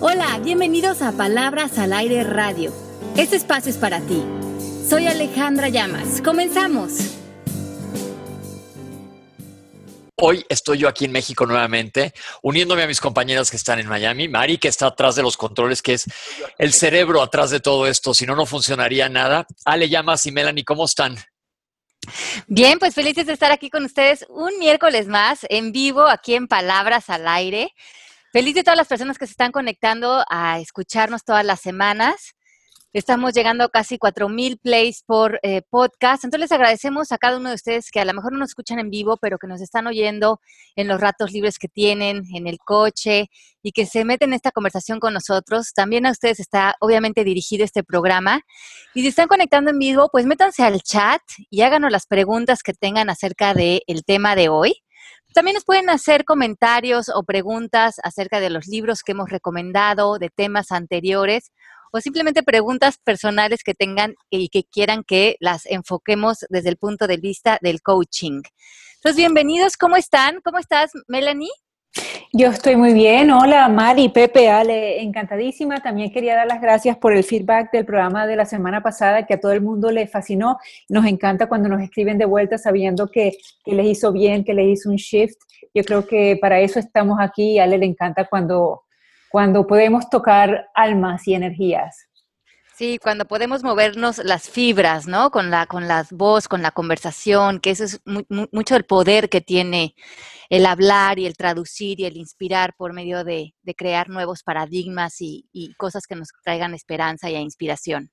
Hola, bienvenidos a Palabras al Aire Radio. Este espacio es para ti. Soy Alejandra Llamas. Comenzamos. Hoy estoy yo aquí en México nuevamente, uniéndome a mis compañeras que están en Miami. Mari, que está atrás de los controles, que es el cerebro atrás de todo esto. Si no, no funcionaría nada. Ale Llamas y Melanie, ¿cómo están? Bien, pues felices de estar aquí con ustedes un miércoles más en vivo, aquí en Palabras al Aire. Feliz de todas las personas que se están conectando a escucharnos todas las semanas. Estamos llegando a casi 4.000 plays por eh, podcast. Entonces les agradecemos a cada uno de ustedes que a lo mejor no nos escuchan en vivo, pero que nos están oyendo en los ratos libres que tienen, en el coche y que se meten en esta conversación con nosotros. También a ustedes está obviamente dirigido este programa. Y si están conectando en vivo, pues métanse al chat y háganos las preguntas que tengan acerca del tema de hoy. También nos pueden hacer comentarios o preguntas acerca de los libros que hemos recomendado, de temas anteriores o simplemente preguntas personales que tengan y que quieran que las enfoquemos desde el punto de vista del coaching. Entonces, bienvenidos, ¿cómo están? ¿Cómo estás, Melanie? Yo estoy muy bien. Hola, Mari, Pepe, Ale, encantadísima. También quería dar las gracias por el feedback del programa de la semana pasada, que a todo el mundo le fascinó. Nos encanta cuando nos escriben de vuelta sabiendo que, les hizo bien, que les hizo un shift. Yo creo que para eso estamos aquí. Ale le encanta cuando cuando podemos tocar almas y energías. Sí, cuando podemos movernos las fibras, ¿no? Con la, con la voz, con la conversación, que eso es mucho el poder que tiene el hablar y el traducir y el inspirar por medio de, crear nuevos paradigmas y, y, cosas que nos traigan esperanza y inspiración.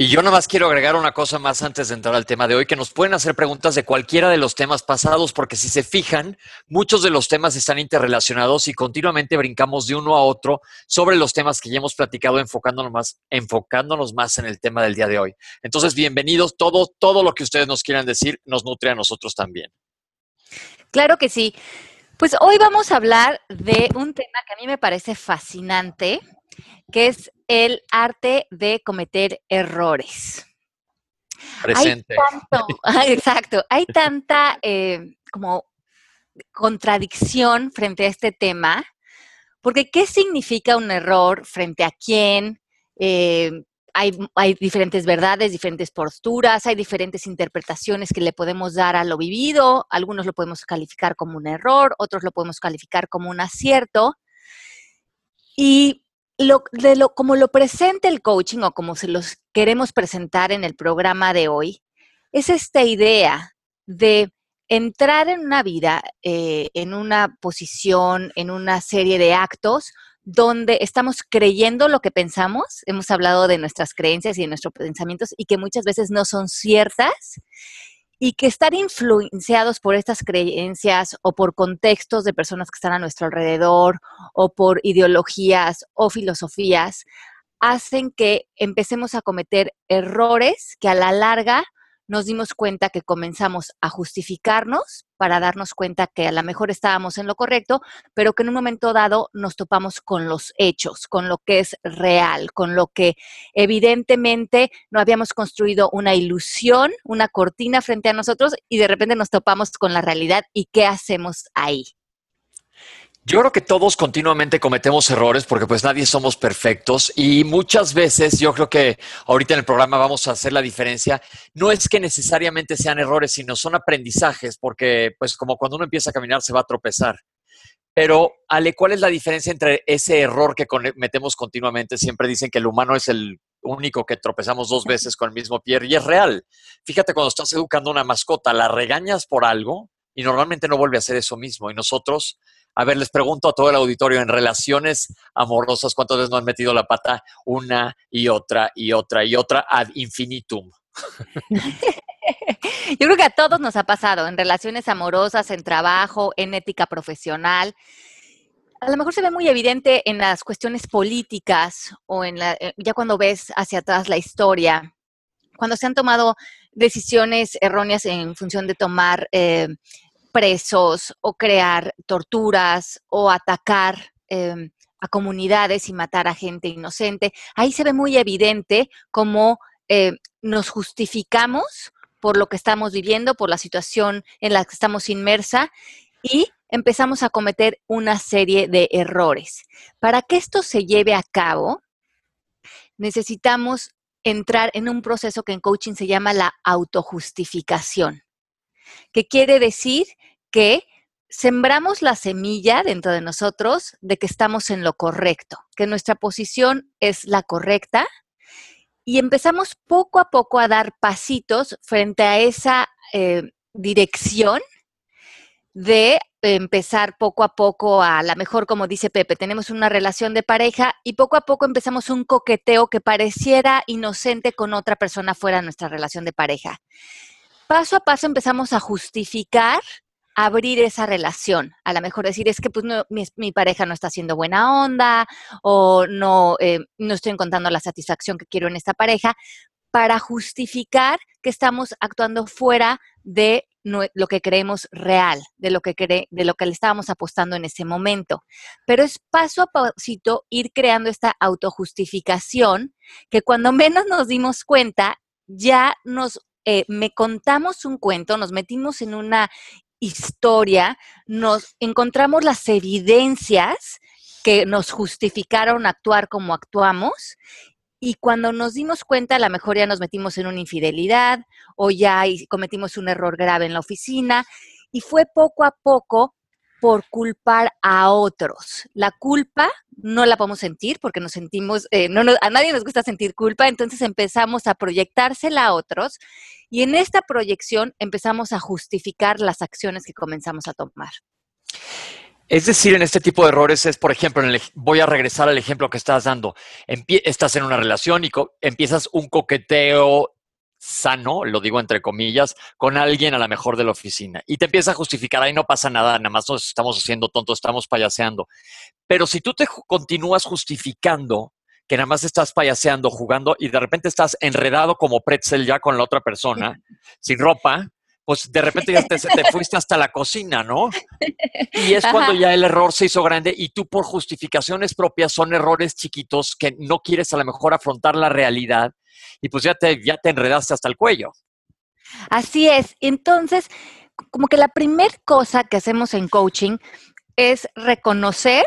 Y yo nada más quiero agregar una cosa más antes de entrar al tema de hoy, que nos pueden hacer preguntas de cualquiera de los temas pasados, porque si se fijan, muchos de los temas están interrelacionados y continuamente brincamos de uno a otro sobre los temas que ya hemos platicado, enfocándonos más, enfocándonos más en el tema del día de hoy. Entonces, bienvenidos, todo, todo lo que ustedes nos quieran decir nos nutre a nosotros también. Claro que sí. Pues hoy vamos a hablar de un tema que a mí me parece fascinante, que es el arte de cometer errores. Presente. Hay tanto, exacto, hay tanta eh, como contradicción frente a este tema, porque ¿qué significa un error frente a quién? Eh, hay, diferentes verdades, diferentes posturas, hay diferentes interpretaciones que le podemos dar a lo vivido, algunos lo podemos calificar como un error, otros lo podemos calificar como un acierto. Y lo, como lo presenta el coaching o como se los queremos presentar en el programa de hoy, es esta idea de entrar en una vida, eh, en una posición, en una serie de actos donde estamos creyendo lo que pensamos, hemos hablado de nuestras creencias y de nuestros pensamientos y que muchas veces no son ciertas y que estar influenciados por estas creencias o por contextos de personas que están a nuestro alrededor o por ideologías o filosofías hacen que empecemos a cometer errores que a la larga nos dimos cuenta que comenzamos a justificarnos para darnos cuenta que a lo mejor estábamos en lo correcto, pero que en un momento dado nos topamos con los hechos, con lo que es real, con lo que evidentemente no habíamos construido una ilusión, una cortina frente a nosotros y de repente nos topamos con la realidad y qué hacemos ahí. Yo creo que todos continuamente cometemos errores porque pues nadie somos perfectos y muchas veces yo creo que ahorita en el programa vamos a hacer la diferencia. No es que necesariamente sean errores, sino son aprendizajes porque pues como cuando uno empieza a caminar se va a tropezar. Pero Ale, ¿cuál es la diferencia entre ese error que cometemos continuamente? Siempre dicen que el humano es el único que tropezamos dos veces con el mismo pie y es real. Fíjate cuando estás educando una mascota, la regañas por algo y normalmente no vuelve a hacer eso mismo y nosotros a ver, les pregunto a todo el auditorio, en relaciones amorosas, ¿cuántas veces nos han metido la pata una y otra y otra y otra ad infinitum? Yo creo que a todos nos ha pasado, en relaciones amorosas, en trabajo, en ética profesional. A lo mejor se ve muy evidente en las cuestiones políticas o en la, eh, ya cuando ves hacia atrás la historia, cuando se han tomado decisiones erróneas en función de tomar eh, presos o crear torturas o atacar em, a comunidades y matar a gente inocente. Ahí se ve muy evidente cómo eh, nos justificamos por lo que estamos viviendo, por la situación en la que estamos inmersa y empezamos a cometer una serie de errores. Para que esto se lleve a cabo, necesitamos entrar en un proceso que en coaching se llama la autojustificación, que quiere decir que sembramos la semilla dentro de nosotros de que estamos en lo correcto, que nuestra posición es la correcta y empezamos poco a poco a dar pasitos frente a esa eh, dirección de empezar poco a poco a la mejor, como dice Pepe, tenemos una relación de pareja y poco a poco empezamos un coqueteo que pareciera inocente con otra persona fuera de nuestra relación de pareja. Paso a paso empezamos a justificar abrir esa relación. A lo mejor decir, es que pues, mi, pareja no está haciendo buena onda o no, eh, no estoy encontrando la satisfacción que quiero en esta pareja, para justificar que estamos actuando fuera de lo que creemos real, de lo que, de lo que le estábamos apostando en ese momento. Pero es paso a pasito ir creando esta autojustificación que cuando menos nos dimos cuenta, ya nos eh, me contamos un cuento, nos metimos en una historia, nos encontramos las evidencias que nos justificaron actuar como actuamos y cuando nos dimos cuenta, a lo mejor ya nos metimos en una infidelidad o ya cometimos un error grave en la oficina y fue poco a poco por culpar a otros. La culpa no la podemos sentir porque nos sentimos, eh, no, a nadie nos gusta sentir culpa, entonces empezamos a proyectársela a otros y en esta proyección empezamos a justificar las acciones que comenzamos a tomar. Es decir, en este tipo de errores es, por ejemplo, voy a regresar al ejemplo que estás dando. estás en una relación y empiezas un coqueteo sano, lo digo entre comillas, con alguien a la mejor de la oficina. Y te empiezas a justificar, ahí no pasa nada, nada más nos estamos haciendo tontos, estamos payaseando. Pero si tú te continúas justificando que nada más estás payaseando, jugando y de repente estás enredado como pretzel ya con la otra persona, sin ropa, pues de repente ya te, fuiste hasta la cocina, ¿no? Y es cuando ya el error se hizo grande y tú por justificaciones propias son errores chiquitos que no quieres a lo mejor afrontar la realidad y pues ya te, ya te enredaste hasta el cuello. Así es. Entonces, como que la primera cosa que hacemos en coaching es reconocer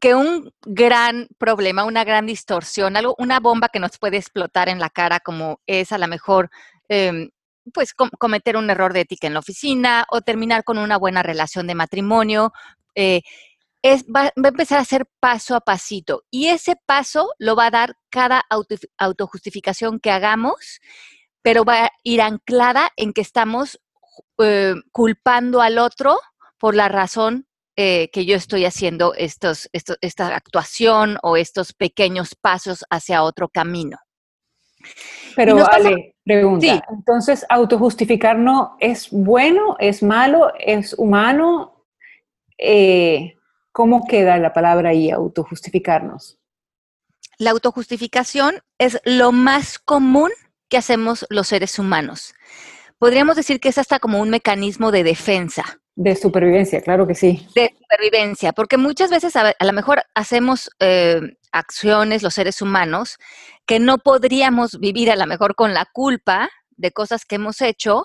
que un gran problema, una gran distorsión, algo, una bomba que nos puede explotar en la cara, como es a lo mejor em, pues cometer un error de ética en la oficina o terminar con una buena relación de matrimonio. Eh, es, va, a empezar a hacer paso a pasito y ese paso lo va a dar cada autojustificación que hagamos, pero va a ir anclada en que estamos eh, culpando al otro por la razón eh, que yo estoy haciendo estos, esta actuación o estos pequeños pasos hacia otro camino. Pero vale, pregunta, entonces, ¿autojustificarnos es bueno, es malo, es humano? Eh, ¿Cómo queda la palabra ahí, autojustificarnos? La autojustificación es lo más común que hacemos los seres humanos. Podríamos decir que es hasta como un mecanismo de defensa. De supervivencia, claro que sí. De supervivencia, porque muchas veces a, lo mejor hacemos eh, acciones los seres humanos que no podríamos vivir a lo mejor con la culpa de cosas que hemos hecho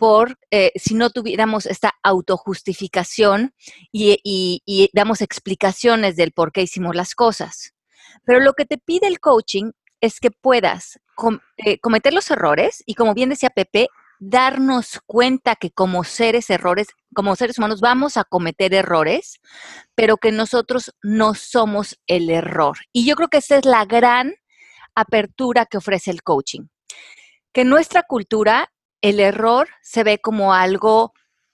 por eh, si no tuviéramos esta autojustificación y, damos explicaciones del por qué hicimos las cosas. Pero lo que te pide el coaching es que puedas eh, cometer los errores y como bien decía Pepe, darnos cuenta que como seres errores, como seres humanos vamos a cometer errores, pero que nosotros no somos el error. Y yo creo que esa es la gran apertura que ofrece el coaching. Que nuestra cultura el error se ve como algo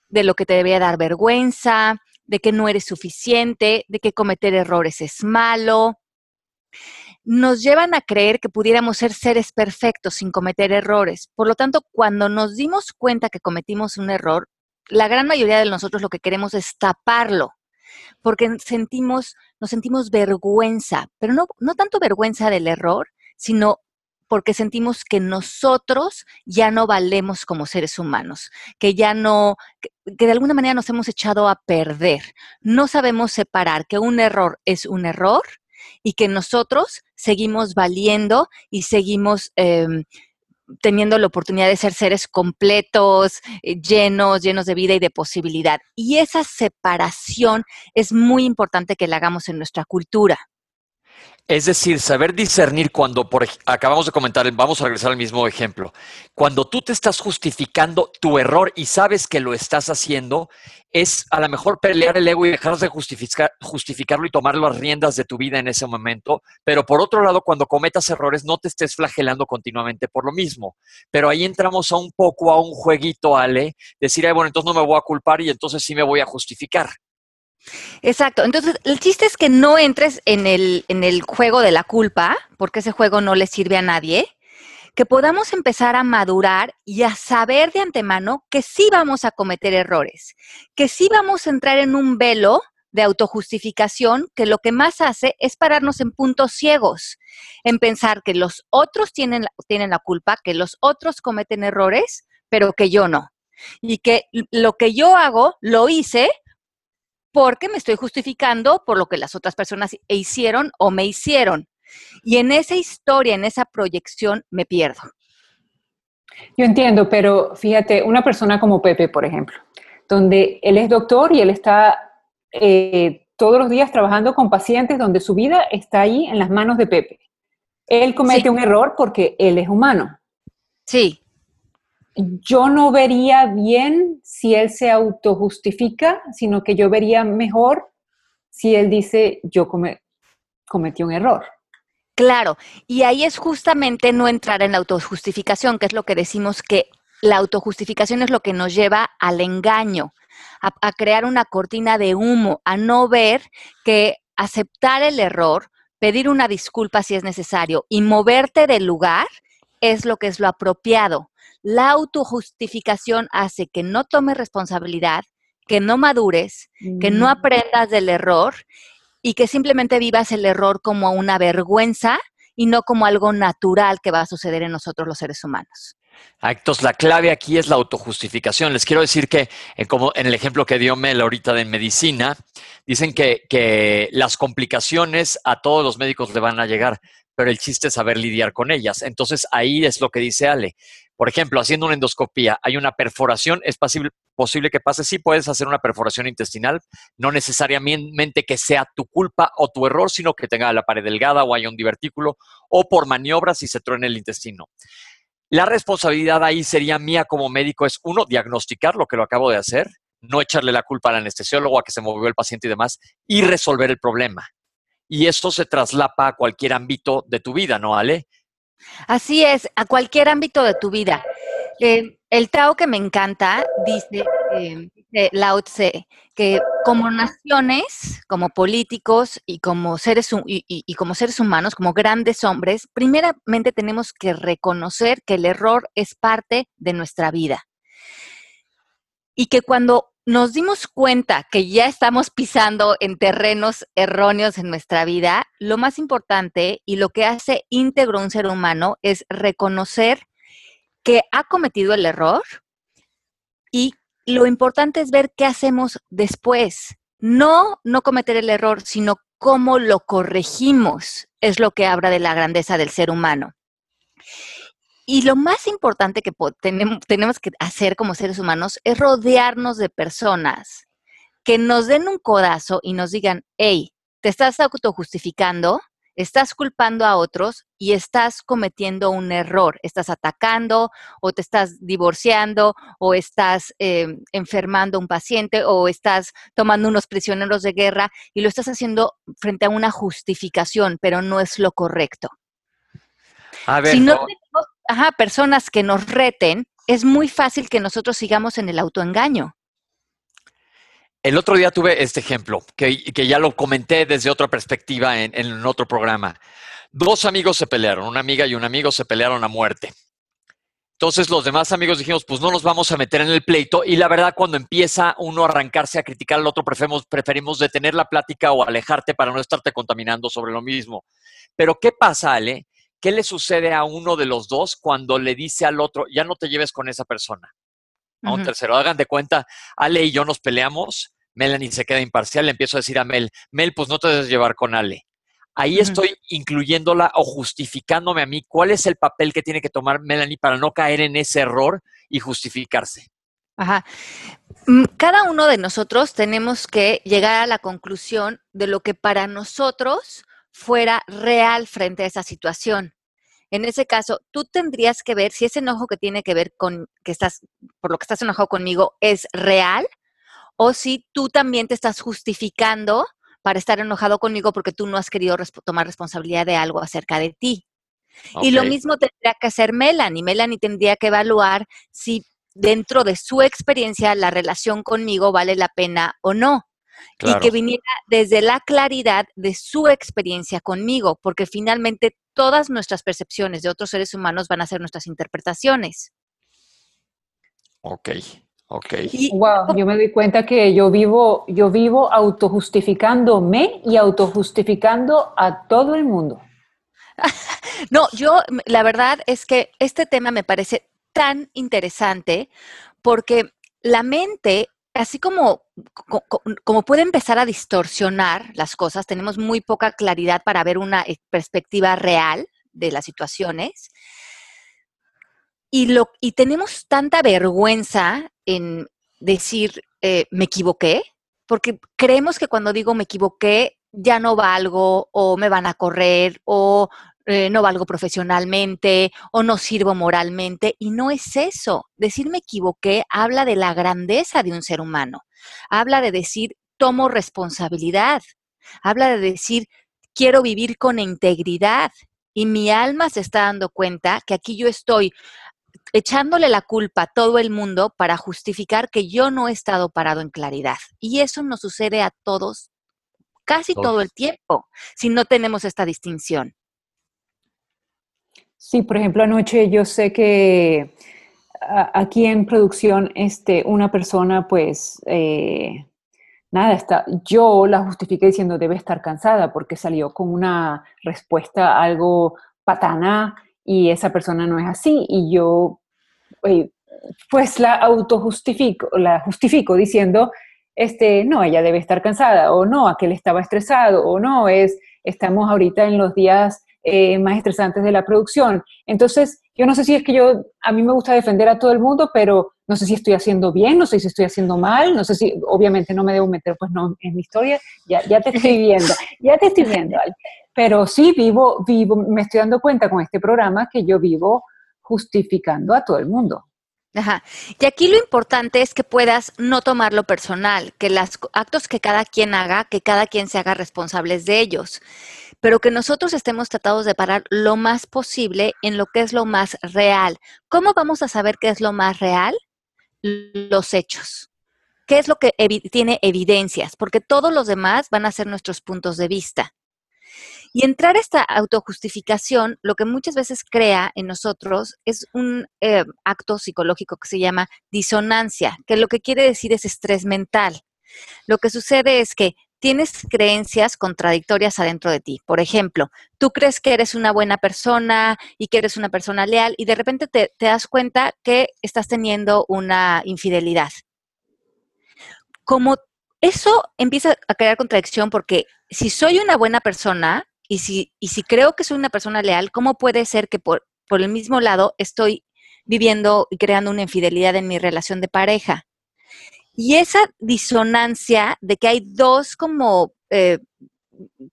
de lo que te debería dar vergüenza, de que no eres suficiente, de que cometer errores es malo nos llevan a creer que pudiéramos ser seres perfectos sin cometer errores. Por lo tanto, cuando nos dimos cuenta que cometimos un error, la gran mayoría de nosotros lo que queremos es taparlo, porque sentimos, nos sentimos vergüenza, pero no, no tanto vergüenza del error, sino porque sentimos que nosotros ya no valemos como seres humanos, que ya no, que, de alguna manera nos hemos echado a perder. No sabemos separar que un error es un error y que nosotros seguimos valiendo y seguimos em, teniendo la oportunidad de ser seres completos, eh, llenos, llenos de vida y de posibilidad. Y esa separación es muy importante que la hagamos en nuestra cultura. Es decir, saber discernir cuando, por, acabamos de comentar, vamos a regresar al mismo ejemplo, cuando tú te estás justificando tu error y sabes que lo estás haciendo, es a lo mejor pelear el ego y dejar de justificar, justificarlo y tomar las riendas de tu vida en ese momento. Pero por otro lado, cuando cometas errores, no te estés flagelando continuamente por lo mismo. Pero ahí entramos a un poco a un jueguito, Ale, decir, bueno, entonces no me voy a culpar y entonces sí me voy a justificar. Exacto. Entonces, el chiste es que no entres en el, en el juego de la culpa, porque ese juego no le sirve a nadie, que podamos empezar a madurar y a saber de antemano que sí vamos a cometer errores, que sí vamos a entrar en un velo de autojustificación que lo que más hace es pararnos en puntos ciegos, en pensar que los otros tienen, tienen la culpa, que los otros cometen errores, pero que yo no. Y que lo que yo hago, lo hice porque me estoy justificando por lo que las otras personas hicieron o me hicieron. Y en esa historia, en esa proyección, me pierdo. Yo entiendo, pero fíjate, una persona como Pepe, por ejemplo, donde él es doctor y él está eh, todos los días trabajando con pacientes donde su vida está ahí en las manos de Pepe. Él comete un error porque él es humano. Sí yo no vería bien si él se autojustifica, sino que yo vería mejor si él dice, yo cometí un error. Claro, y ahí es justamente no entrar en la autojustificación, que es lo que decimos que la autojustificación es lo que nos lleva al engaño, a, a crear una cortina de humo, a no ver que aceptar el error, pedir una disculpa si es necesario y moverte del lugar es lo que es lo apropiado. La autojustificación hace que no tomes responsabilidad, que no madures, que no mm. aprendas del error y que simplemente vivas el error como una vergüenza y no como algo natural que va a suceder en nosotros los seres humanos. Actos, la clave aquí es la autojustificación. Les quiero decir que, eh, como en el ejemplo que dio Mel ahorita de medicina, dicen que, que las complicaciones a todos los médicos le van a llegar, pero el chiste es saber lidiar con ellas. Entonces ahí es lo que dice Ale. Por ejemplo, haciendo una endoscopía, hay una perforación, es posible, posible que pase, sí puedes hacer una perforación intestinal, no necesariamente que sea tu culpa o tu error, sino que tenga la pared delgada o haya un divertículo o por maniobras y se truene el intestino. La responsabilidad ahí sería mía como médico es, uno, diagnosticar lo que lo acabo de hacer, no echarle la culpa al anestesiólogo a que se movió el paciente y demás, y resolver el problema y esto se traslapa a cualquier ámbito de tu vida, ¿no, Ale? Así es, a cualquier ámbito de tu vida. Eh, el Tao que me encanta dice, eh, Lao Tse, que como naciones, como políticos y como, seres, y como seres humanos, como grandes hombres, primeramente tenemos que reconocer que el error es parte de nuestra vida. Y que cuando nos dimos cuenta que ya estamos pisando en terrenos erróneos en nuestra vida, lo más importante y lo que hace íntegro un ser humano es reconocer que ha cometido el error y lo importante es ver qué hacemos después. No, no cometer el error, sino cómo lo corregimos, es lo que habla de la grandeza del ser humano. Y lo más importante que tenemos, que hacer como seres humanos es rodearnos de personas que nos den un codazo y nos digan, hey, te estás autojustificando, estás culpando a otros y estás cometiendo un error. Estás atacando o te estás divorciando o estás em, enfermando a un paciente o estás tomando unos prisioneros de guerra y lo estás haciendo frente a una justificación, pero no es lo correcto. A ver, no, ajá, personas que nos reten, es muy fácil que nosotros sigamos en el autoengaño. El otro día tuve este ejemplo, que, ya lo comenté desde otra perspectiva en, en otro programa. Dos amigos se pelearon, una amiga y un amigo se pelearon a muerte. Entonces los demás amigos dijimos, pues no nos vamos a meter en el pleito y la verdad cuando empieza uno a arrancarse a criticar al otro, preferimos, preferimos detener la plática o alejarte para no estarte contaminando sobre lo mismo. Pero ¿qué pasa, Ale? ¿Qué le sucede a uno de los dos cuando le dice al otro, ya no te lleves con esa persona? A un tercero, hagan de cuenta, Ale y yo nos peleamos, Melanie se queda imparcial, le empiezo a decir a Mel, Mel, pues no te debes llevar con Ale. ahí estoy incluyéndola o justificándome a mí cuál es el papel que tiene que tomar Melanie para no caer en ese error y justificarse. Ajá. Mm, cada uno de nosotros tenemos que llegar a la conclusión de lo que para nosotros fuera real frente a esa situación. En ese caso, tú tendrías que ver si ese enojo que tiene que ver con que estás, por lo que estás enojado conmigo, es real o si tú también te estás justificando para estar enojado conmigo porque tú no has querido tomar responsabilidad de algo acerca de ti. Y lo mismo tendría que hacer Melanie. Melanie tendría que evaluar si dentro de su experiencia la relación conmigo vale la pena o no. Y que viniera desde la claridad de su experiencia conmigo, porque finalmente todas nuestras percepciones de otros seres humanos van a ser nuestras interpretaciones. Ok. Ok. wow, yo me doy cuenta que yo vivo, yo vivo autojustificándome y autojustificando a todo el mundo. no, yo la verdad es que este tema me parece tan interesante porque la mente, así como, como puede empezar a distorsionar las cosas, tenemos muy poca claridad para ver una eh, perspectiva real de las situaciones. Y, lo, y tenemos tanta vergüenza en decir eh, me equivoqué, porque creemos que cuando digo me equivoqué ya no valgo o me van a correr o eh, no valgo profesionalmente o no sirvo moralmente. Y no es eso. Decir me equivoqué habla de la grandeza de un ser humano. Habla de decir tomo responsabilidad. Habla de decir quiero vivir con integridad. Y mi alma se está dando cuenta que aquí yo estoy echándole la culpa a todo el mundo para justificar que yo no he estado parado en claridad. Y eso nos sucede a todos casi todo el tiempo si no tenemos esta distinción. Sí, por ejemplo, anoche yo sé que aquí en producción este, una persona pues... Eh, nada, está, yo la justifiqué diciendo debe estar cansada porque salió con una respuesta algo patana y esa persona no es así. Y yo eh, pues la autojustifico, la justifico diciendo, este, no, ella debe estar cansada o no, aquel estaba estresado o no, es, estamos ahorita en los días eh, más estresantes de la producción. Entonces, yo no sé si es que yo, a mí me gusta defender a todo el mundo, pero no sé si estoy haciendo bien, no sé si estoy haciendo mal, no sé si, obviamente no me debo meter pues no en mi historia, ya, ya te estoy viendo, ya te estoy viendo, pero sí vivo, vivo, me estoy dando cuenta con este programa que yo vivo justificando a todo el mundo. Ajá. Y aquí lo importante es que puedas no tomarlo personal, que los actos que cada quien haga, que cada quien se haga responsables de ellos, pero que nosotros estemos tratados de parar lo más posible en lo que es lo más real. ¿Cómo vamos a saber qué es lo más real? Los hechos. ¿Qué es lo que tiene evidencias? Porque todos los demás van a ser nuestros puntos de vista. Y entrar esta autojustificación, lo que muchas veces crea en nosotros es un eh, acto psicológico que se llama disonancia, que lo que quiere decir es estrés mental. Lo que sucede es que tienes creencias contradictorias adentro de ti. Por ejemplo, tú crees que eres una buena persona y que eres una persona leal y de repente te, te das cuenta que estás teniendo una infidelidad. Como eso empieza a crear contradicción porque si soy una buena persona y si, y si creo que soy una persona leal, ¿cómo puede ser que por, por el mismo lado estoy viviendo y creando una infidelidad en mi relación de pareja? Y esa disonancia de que hay dos como eh,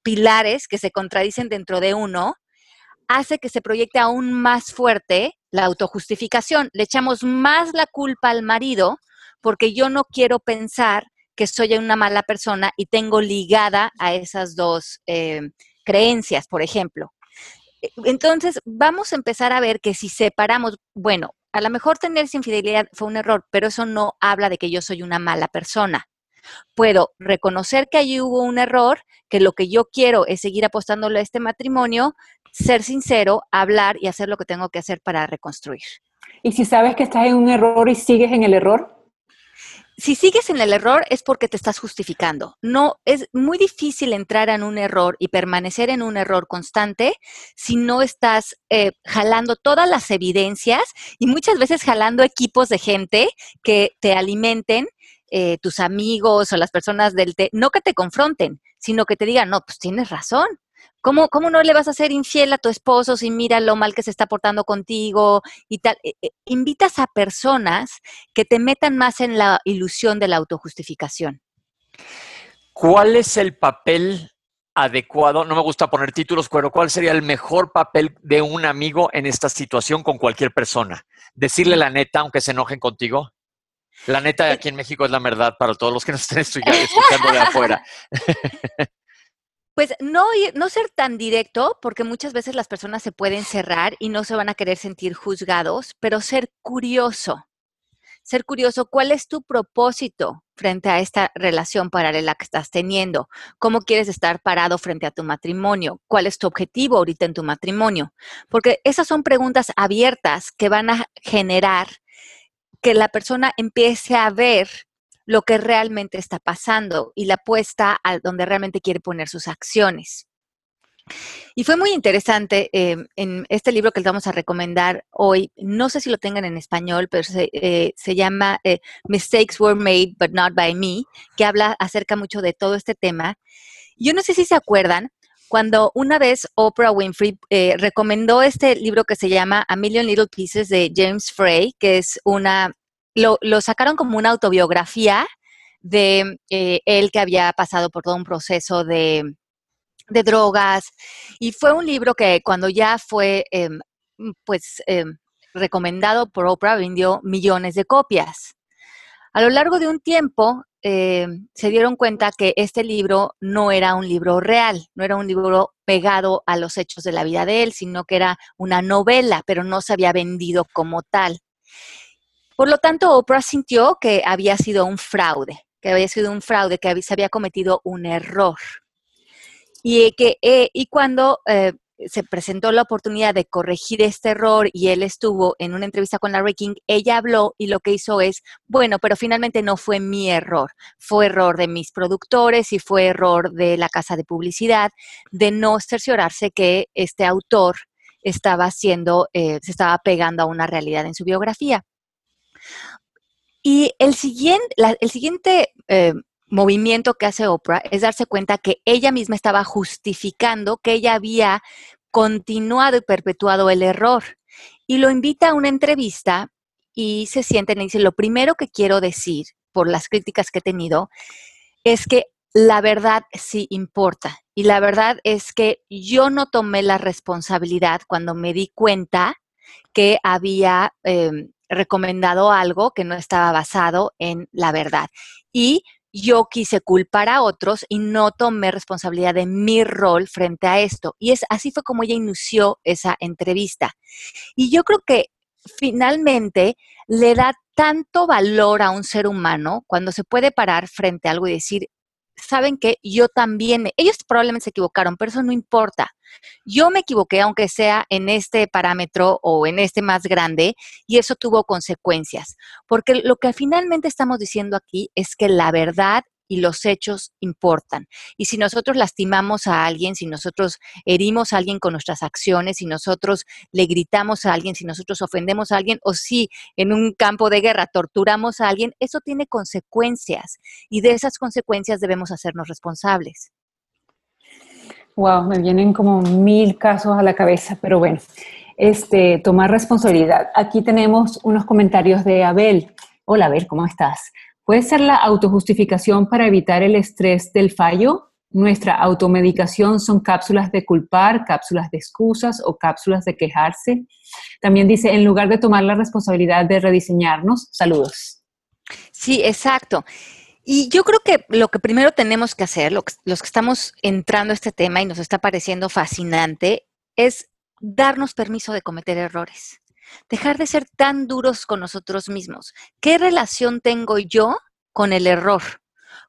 pilares que se contradicen dentro de uno, hace que se proyecte aún más fuerte la autojustificación. Le echamos más la culpa al marido porque yo no quiero pensar que soy una mala persona y tengo ligada a esas dos eh, creencias, por ejemplo. E, entonces, vamos a empezar a ver que si separamos, bueno, a lo mejor tener esa infidelidad fue un error, pero eso no habla de que yo soy una mala persona. Puedo reconocer que allí hubo un error, que lo que yo quiero es seguir apostándole a este matrimonio, ser sincero, hablar y hacer lo que tengo que hacer para reconstruir. ¿Y si sabes que estás en un error y sigues en el error? Si sigues en el error es porque te estás justificando. No, es muy difícil entrar en un error y permanecer en un error constante si no estás eh, jalando todas las evidencias y muchas veces jalando equipos de gente que te alimenten, eh, tus amigos o las personas del té, no que te confronten, sino que te digan, no, pues tienes razón. ¿Cómo, ¿Cómo, no le vas a ser infiel a tu esposo si mira lo mal que se está portando contigo y tal? Eh, eh, invitas a personas que te metan más en la ilusión de la autojustificación. ¿Cuál es el papel adecuado? No me gusta poner títulos, pero ¿cuál sería el mejor papel de un amigo en esta situación con cualquier persona? ¿Decirle la neta aunque se enojen contigo? La neta de aquí en México es la verdad para todos los que nos estén escuchando de afuera. Pues no, no ser tan directo, porque muchas veces las personas se pueden cerrar y no se van a querer sentir juzgados, pero ser curioso. Ser curioso, ¿cuál es tu propósito frente a esta relación paralela que estás teniendo? ¿Cómo quieres estar parado frente a tu matrimonio? ¿Cuál es tu objetivo ahorita en tu matrimonio? Porque esas son preguntas abiertas que van a generar que la persona empiece a ver lo que realmente está pasando y la apuesta a donde realmente quiere poner sus acciones. Y fue muy interesante em, en este libro que les vamos a recomendar hoy. No sé si lo tengan en español, pero se, eh, llama eh, Mistakes Were Made But Not By Me, que habla acerca mucho de todo este tema. Yo no sé si se acuerdan, cuando una vez Oprah Winfrey eh, recomendó este libro que se llama A Million Little Pieces de James Frey, que es una lo, sacaron como una autobiografía de eh, él que había pasado por todo un proceso de, drogas. Y fue un libro que cuando ya fue, em, pues, em, recomendado por Oprah, vendió millones de copias. A lo largo de un tiempo, em, se dieron cuenta que este libro no era un libro real, no era un libro pegado a los hechos de la vida de él, sino que era una novela, pero no se había vendido como tal. Por lo tanto, Oprah sintió que había sido un fraude, que había sido un fraude, que se había cometido un error. Y, que, eh, y cuando eh, se presentó la oportunidad de corregir este error y él estuvo en una entrevista con Larry King, ella habló y lo que hizo es, bueno, pero finalmente no fue mi error, fue error de mis productores y fue error de la casa de publicidad de no cerciorarse que este autor estaba haciendo, eh, se estaba pegando a una realidad en su biografía. Y el siguiente, eh, movimiento que hace Oprah es darse cuenta que ella misma estaba justificando que ella había continuado y perpetuado el error. Y lo invita a una entrevista y se siente y dice, lo primero que quiero decir por las críticas que he tenido es que la verdad sí importa. Y la verdad es que yo no tomé la responsabilidad cuando me di cuenta que había em, recomendado algo que no estaba basado en la verdad. Y yo quise culpar a otros y no tomé responsabilidad de mi rol frente a esto. Y es así fue como ella inició esa entrevista. Y yo creo que finalmente le da tanto valor a un ser humano cuando se puede parar frente a algo y decir, saben que yo también, ellos probablemente se equivocaron, pero eso no importa. Yo me equivoqué, aunque sea en este parámetro o en este más grande, y eso tuvo consecuencias. Porque lo que finalmente estamos diciendo aquí es que la verdad y los hechos importan. Y si nosotros lastimamos a alguien, si nosotros herimos a alguien con nuestras acciones, si nosotros le gritamos a alguien, si nosotros ofendemos a alguien o si en un campo de guerra torturamos a alguien, eso tiene consecuencias y de esas consecuencias debemos hacernos responsables. Wow, me vienen como mil casos a la cabeza, pero bueno, este, tomar responsabilidad. Aquí tenemos unos comentarios de Abel. Hola, Abel, ¿cómo estás? ¿Puede ser la autojustificación para evitar el estrés del fallo? Nuestra automedicación son cápsulas de culpar, cápsulas de excusas o cápsulas de quejarse. También dice, en lugar de tomar la responsabilidad de rediseñarnos, saludos. Sí, exacto. Y yo creo que lo que primero tenemos que hacer, los que estamos entrando a este tema y nos está pareciendo fascinante, es darnos permiso de cometer errores. Dejar de ser tan duros con nosotros mismos. ¿Qué relación tengo yo con el error?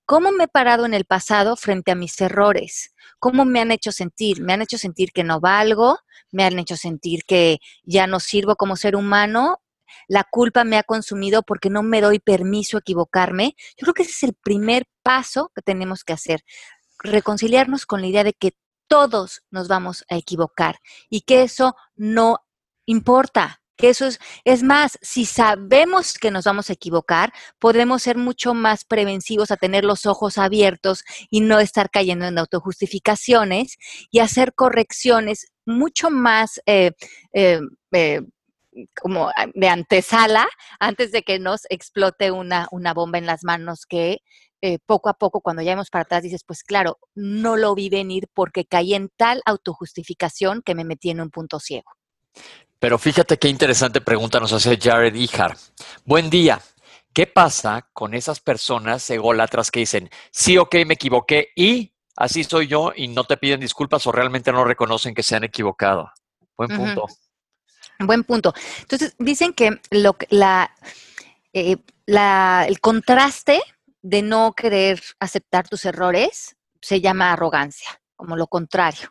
¿Cómo me he parado en el pasado frente a mis errores? ¿Cómo me han hecho sentir? ¿Me han hecho sentir que no valgo? ¿Me han hecho sentir que ya no sirvo como ser humano? ¿La culpa me ha consumido porque no me doy permiso a equivocarme? Yo creo que ese es el primer paso que tenemos que hacer. Reconciliarnos con la idea de que todos nos vamos a equivocar y que eso no importa que eso es, es más, si sabemos que nos vamos a equivocar, podemos ser mucho más preventivos a tener los ojos abiertos y no estar cayendo en autojustificaciones y hacer correcciones mucho más eh, eh, eh, como de antesala antes de que nos explote una, una bomba en las manos que poco a poco, cuando ya vamos para atrás, dices, pues claro, no lo vi venir porque caí en tal autojustificación que me metí en un punto ciego. Pero fíjate qué interesante pregunta nos hace Jared Ijar. Buen día. ¿Qué pasa con esas personas ególatras que dicen, sí, ok, me equivoqué y así soy yo y no te piden disculpas o realmente no reconocen que se han equivocado? Buen punto. Buen punto. Entonces, dicen que lo, la, eh, el contraste de no querer aceptar tus errores se llama arrogancia, como lo contrario.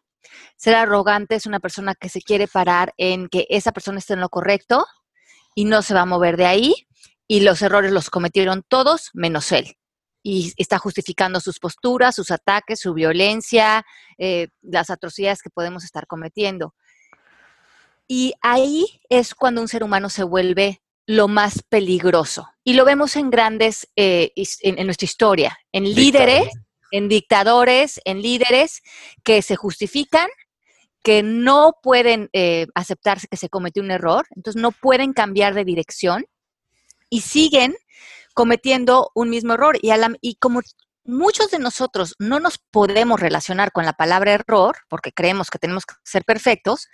Ser arrogante es una persona que se quiere parar en que esa persona esté en lo correcto y no se va a mover de ahí y los errores los cometieron todos menos él. Y está justificando sus posturas, sus ataques, su violencia, eh, las atrocidades que podemos estar cometiendo. Y ahí es cuando un ser humano se vuelve lo más peligroso. Y lo vemos en grandes, eh, en, nuestra historia, en líderes en dictadores, en líderes que se justifican, que no pueden eh, aceptarse que se cometió un error, entonces no pueden cambiar de dirección y siguen cometiendo un mismo error. Y, y como muchos de nosotros no nos podemos relacionar con la palabra error, porque creemos que tenemos que ser perfectos,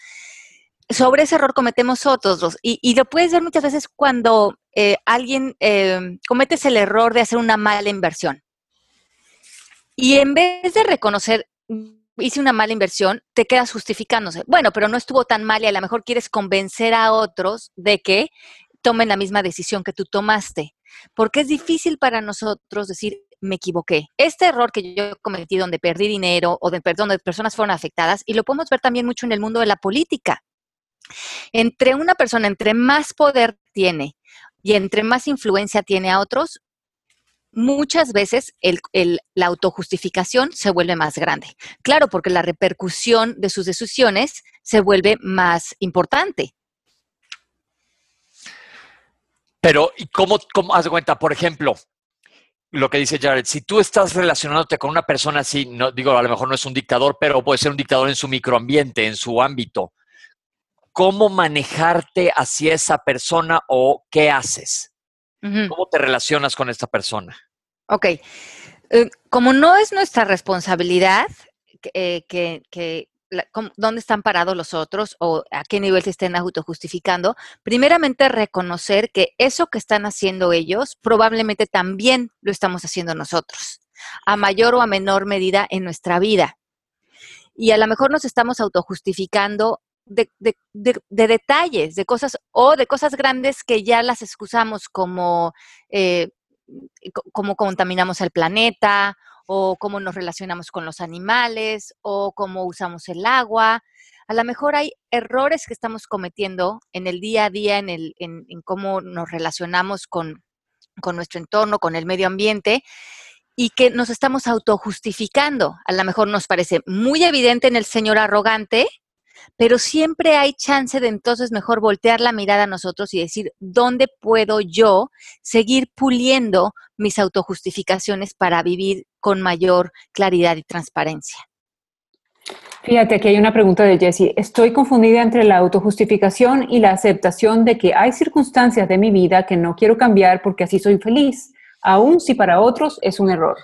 sobre ese error cometemos otros. Y, lo puedes ver muchas veces cuando eh, alguien eh, cometes el error de hacer una mala inversión. Y en vez de reconocer, hice una mala inversión, te quedas justificándose. Bueno, pero no estuvo tan mal y a lo mejor quieres convencer a otros de que tomen la misma decisión que tú tomaste. Porque es difícil para nosotros decir, me equivoqué. Este error que yo cometí donde perdí dinero o de, perdón, donde personas fueron afectadas, y lo podemos ver también mucho en el mundo de la política. Entre una persona, entre más poder tiene y entre más influencia tiene a otros, muchas veces la autojustificación se vuelve más grande. Claro, porque la repercusión de sus decisiones se vuelve más importante. Pero, ¿y cómo, cómo haz de cuenta? Por ejemplo, lo que dice Jared, si tú estás relacionándote con una persona así, no digo, a lo mejor no es un dictador, pero puede ser un dictador en su microambiente, en su ámbito. ¿Cómo manejarte hacia esa persona o qué haces? ¿Cómo te relacionas con esta persona? Ok. Eh, como no es nuestra responsabilidad eh, que, dónde están parados los otros o a qué nivel se estén autojustificando, primeramente reconocer que eso que están haciendo ellos probablemente también lo estamos haciendo nosotros, a mayor o a menor medida en nuestra vida. Y a lo mejor nos estamos autojustificando de, detalles, de cosas o de cosas grandes que ya las excusamos como eh, cómo contaminamos el planeta o cómo nos relacionamos con los animales o cómo usamos el agua. A lo mejor hay errores que estamos cometiendo en el día a día, en, el, en, cómo nos relacionamos con, con nuestro entorno, con el medio ambiente, y que nos estamos autojustificando. A lo mejor nos parece muy evidente en el señor arrogante pero siempre hay chance de entonces mejor voltear la mirada a nosotros y decir, ¿dónde puedo yo seguir puliendo mis autojustificaciones para vivir con mayor claridad y transparencia? Fíjate, aquí hay una pregunta de Jessie. Estoy confundida entre la autojustificación y la aceptación de que hay circunstancias de mi vida que no quiero cambiar porque así soy feliz, aun si para otros es un error.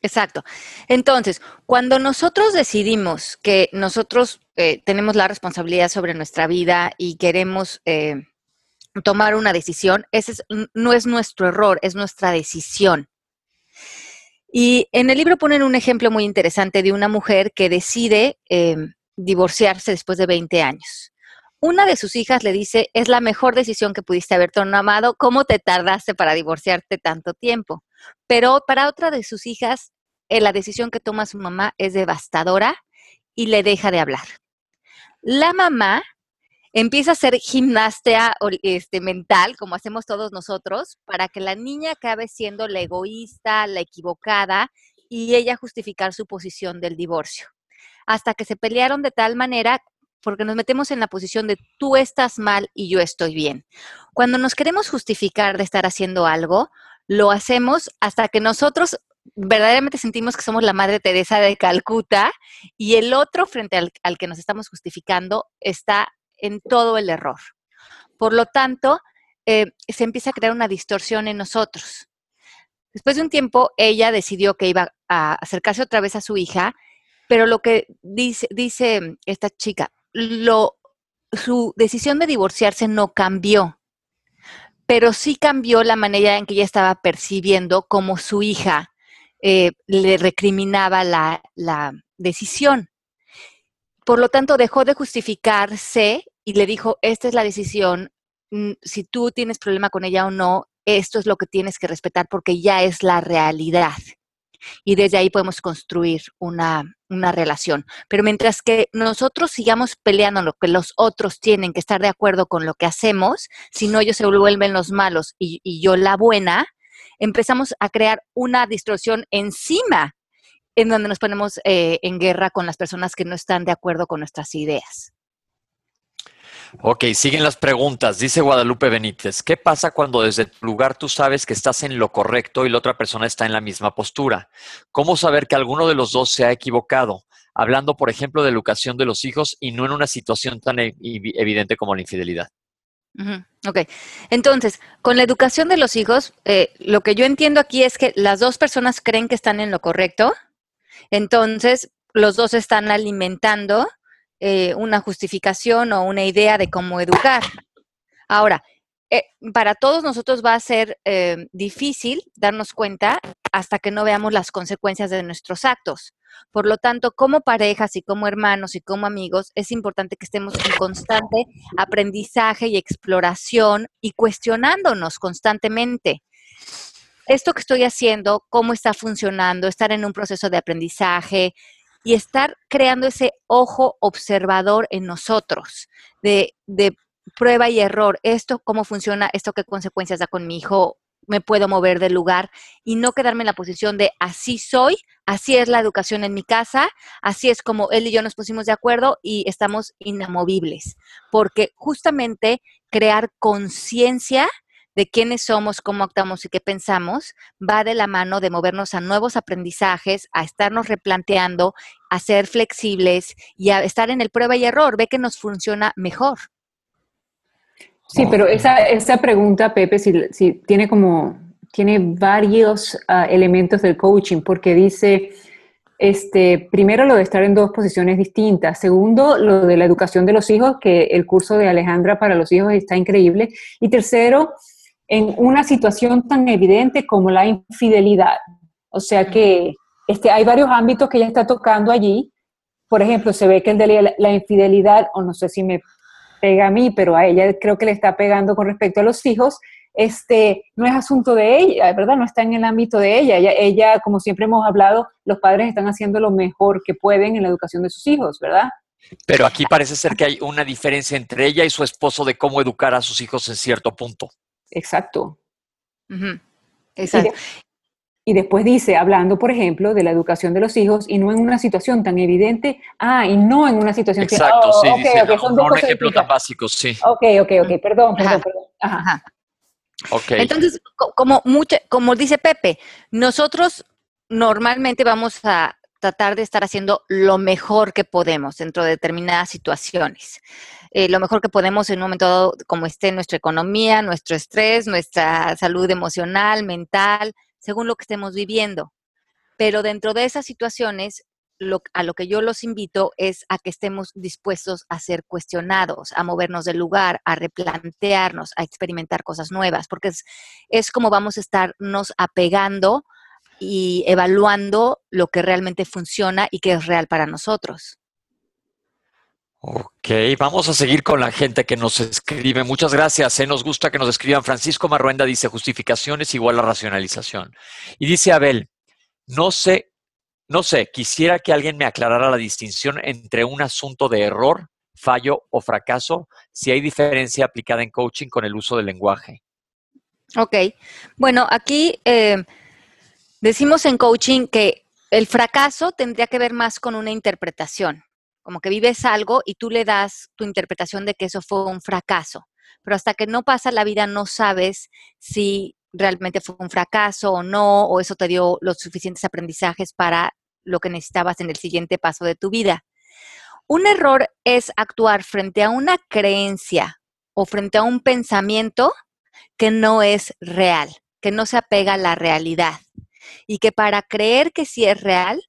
Exacto. Entonces, cuando nosotros decidimos que nosotros eh, tenemos la responsabilidad sobre nuestra vida y queremos eh, tomar una decisión, ese no es nuestro error, es nuestra decisión. Y en el libro ponen un ejemplo muy interesante de una mujer que decide eh, divorciarse después de 20 años. Una de sus hijas le dice, es la mejor decisión que pudiste haber tomado, ¿cómo te tardaste para divorciarte tanto tiempo? Pero para otra de sus hijas, eh, la decisión que toma su mamá es devastadora y le deja de hablar. La mamá empieza a hacer gimnasia este, mental, como hacemos todos nosotros, para que la niña acabe siendo la egoísta, la equivocada y ella justificar su posición del divorcio. Hasta que se pelearon de tal manera porque nos metemos en la posición de tú estás mal y yo estoy bien. Cuando nos queremos justificar de estar haciendo algo, lo hacemos hasta que nosotros verdaderamente sentimos que somos la Madre Teresa de Calcuta y el otro frente al, que nos estamos justificando está en todo el error. Por lo tanto, eh, se empieza a crear una distorsión en nosotros. Después de un tiempo, ella decidió que iba a acercarse otra vez a su hija, pero lo que dice, dice esta chica, lo, su decisión de divorciarse no cambió, pero sí cambió la manera en que ella estaba percibiendo cómo su hija eh, le recriminaba la, decisión. Por lo tanto, dejó de justificarse y le dijo, esta es la decisión, mm, si tú tienes problema con ella o no, esto es lo que tienes que respetar porque ya es la realidad. Y desde ahí podemos construir una, una relación. Pero mientras que nosotros sigamos peleando lo que los otros tienen que estar de acuerdo con lo que hacemos, si no ellos se vuelven los malos y, yo la buena, empezamos a crear una distorsión encima en donde nos ponemos eh, en guerra con las personas que no están de acuerdo con nuestras ideas. Ok, siguen las preguntas. Dice Guadalupe Benítez, ¿qué pasa cuando desde tu lugar tú sabes que estás en lo correcto y la otra persona está en la misma postura? ¿Cómo saber que alguno de los dos se ha equivocado? Hablando, por ejemplo, de educación de los hijos y no en una situación tan e-, evidente como la infidelidad. Ok, entonces, con la educación de los hijos, eh, lo que yo entiendo aquí es que las dos personas creen que están en lo correcto, entonces los dos están alimentando eh, una justificación o una idea de cómo educar. Ahora, eh, para todos nosotros va a ser difícil darnos cuenta hasta que no veamos las consecuencias de nuestros actos. Por lo tanto, como parejas y como hermanos y como amigos, es importante que estemos en constante aprendizaje y exploración y cuestionándonos constantemente. Esto que estoy haciendo, cómo está funcionando, estar en un proceso de aprendizaje y estar creando ese ojo observador en nosotros, de, prueba y error. Esto, cómo funciona, esto qué consecuencias da con mi hijo me puedo mover del lugar y no quedarme en la posición de así soy, así es la educación en mi casa, así es como él y yo nos pusimos de acuerdo y estamos inamovibles, porque justamente crear conciencia de quiénes somos, cómo actuamos y qué pensamos, va de la mano de movernos a nuevos aprendizajes, a estarnos replanteando, a ser flexibles y a estar en el prueba y error, ve que nos funciona mejor. Sí, pero esa, esa pregunta, Pepe, si, tiene como, tiene varios ah, elementos del coaching, porque dice, este, primero lo de estar en dos posiciones distintas, segundo lo de la educación de los hijos, que el curso de Alejandra para los hijos está increíble, y tercero, en una situación tan evidente como la infidelidad. O sea que este, hay varios ámbitos que ella está tocando allí. Por ejemplo, se ve que el de la infidelidad, o no sé si me pega a mí, pero a ella creo que le está pegando con respecto a los hijos, este, no es asunto de ella, ¿verdad? No está en el ámbito de ella. ella. Ella, como siempre hemos hablado, los padres están haciendo lo mejor que pueden en la educación de sus hijos, ¿verdad? Pero aquí parece ser que hay una diferencia entre ella y su esposo de cómo educar a sus hijos en cierto punto. Exacto. Exacto. Y después dice, hablando, por ejemplo, de la educación de los hijos y no en una situación tan evidente, ah, y no en una situación Exacto, oh, sí, okay, okay, son un ejemplo tan básico, sí. Ok, ok, ok, perdón, perdón, perdón. Ajá. Okay. Entonces, como, mucho, como dice Pepe, nosotros normalmente vamos a tratar de estar haciendo lo mejor que podemos dentro de determinadas situaciones. Eh, lo mejor que podemos en un momento dado, como esté nuestra economía, nuestro estrés, nuestra salud emocional, mental, según lo que estemos viviendo. Pero dentro de esas situaciones, a lo que yo los invito es a que estemos dispuestos a ser cuestionados, a movernos del lugar, a replantearnos, a experimentar cosas nuevas, porque es, es como vamos a estarnos apegando y evaluando lo que realmente funciona y que es real para nosotros. Ok, vamos a seguir con la gente que nos escribe. Muchas gracias. ¿eh? Nos gusta que nos escriban. Francisco Marruenda dice, justificación es igual a racionalización. Y dice Abel, no sé, no sé, quisiera que alguien me aclarara la distinción entre un asunto de error, fallo o fracaso, si hay diferencia aplicada en coaching con el uso del lenguaje. Ok, bueno, aquí eh, decimos en coaching que el fracaso tendría que ver más con una interpretación como que vives algo y tú le das tu interpretación de que eso fue un fracaso. Pero hasta que no pasa la vida no sabes si realmente fue un fracaso o no, o eso te dio los suficientes aprendizajes para lo que necesitabas en el siguiente paso de tu vida. Un error es actuar frente a una creencia o frente a un pensamiento que no es real, que no se apega a la realidad y que para creer que sí es real,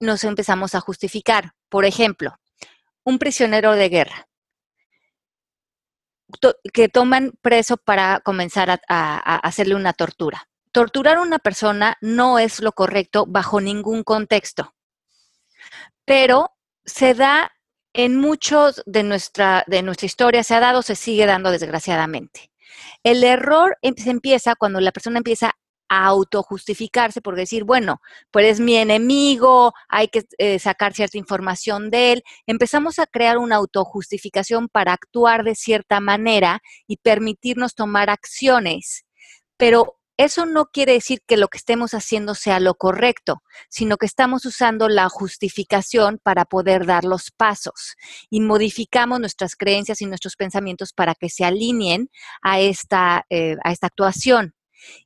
nos empezamos a justificar. Por ejemplo, un prisionero de guerra que toman preso para comenzar a, hacerle una tortura. Torturar a una persona no es lo correcto bajo ningún contexto, pero se da en muchos de nuestra, de nuestra historia, se ha dado, se sigue dando desgraciadamente. El error em, se empieza cuando la persona empieza a autojustificarse por decir, bueno, pues es mi enemigo, hay que eh, sacar cierta información de él. Empezamos a crear una autojustificación para actuar de cierta manera y permitirnos tomar acciones. Pero eso no quiere decir que lo que estemos haciendo sea lo correcto, sino que estamos usando la justificación para poder dar los pasos y modificamos nuestras creencias y nuestros pensamientos para que se alineen a esta, eh, a esta actuación.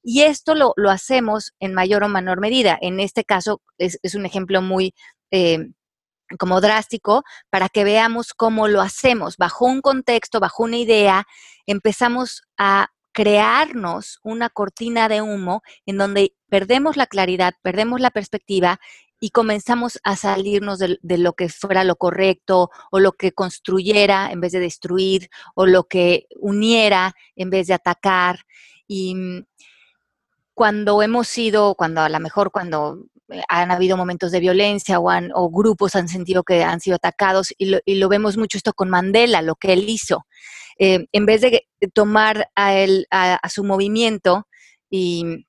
Y esto lo, hacemos en mayor o menor medida. En este caso es, un ejemplo muy... Eh, como drástico para que veamos cómo lo hacemos. Bajo un contexto, bajo una idea, empezamos a crearnos una cortina de humo en donde perdemos la claridad, perdemos la perspectiva y comenzamos a salirnos de, lo que fuera lo correcto o lo que construyera en vez de destruir o lo que uniera en vez de atacar. Y mm, cuando hemos sido, cuando a lo mejor cuando eh, han habido momentos de violencia o, o grupos han sentido que han sido atacados y lo, y lo, vemos mucho esto con Mandela, lo que él hizo. Eh, en vez de tomar a, él, a, su movimiento y,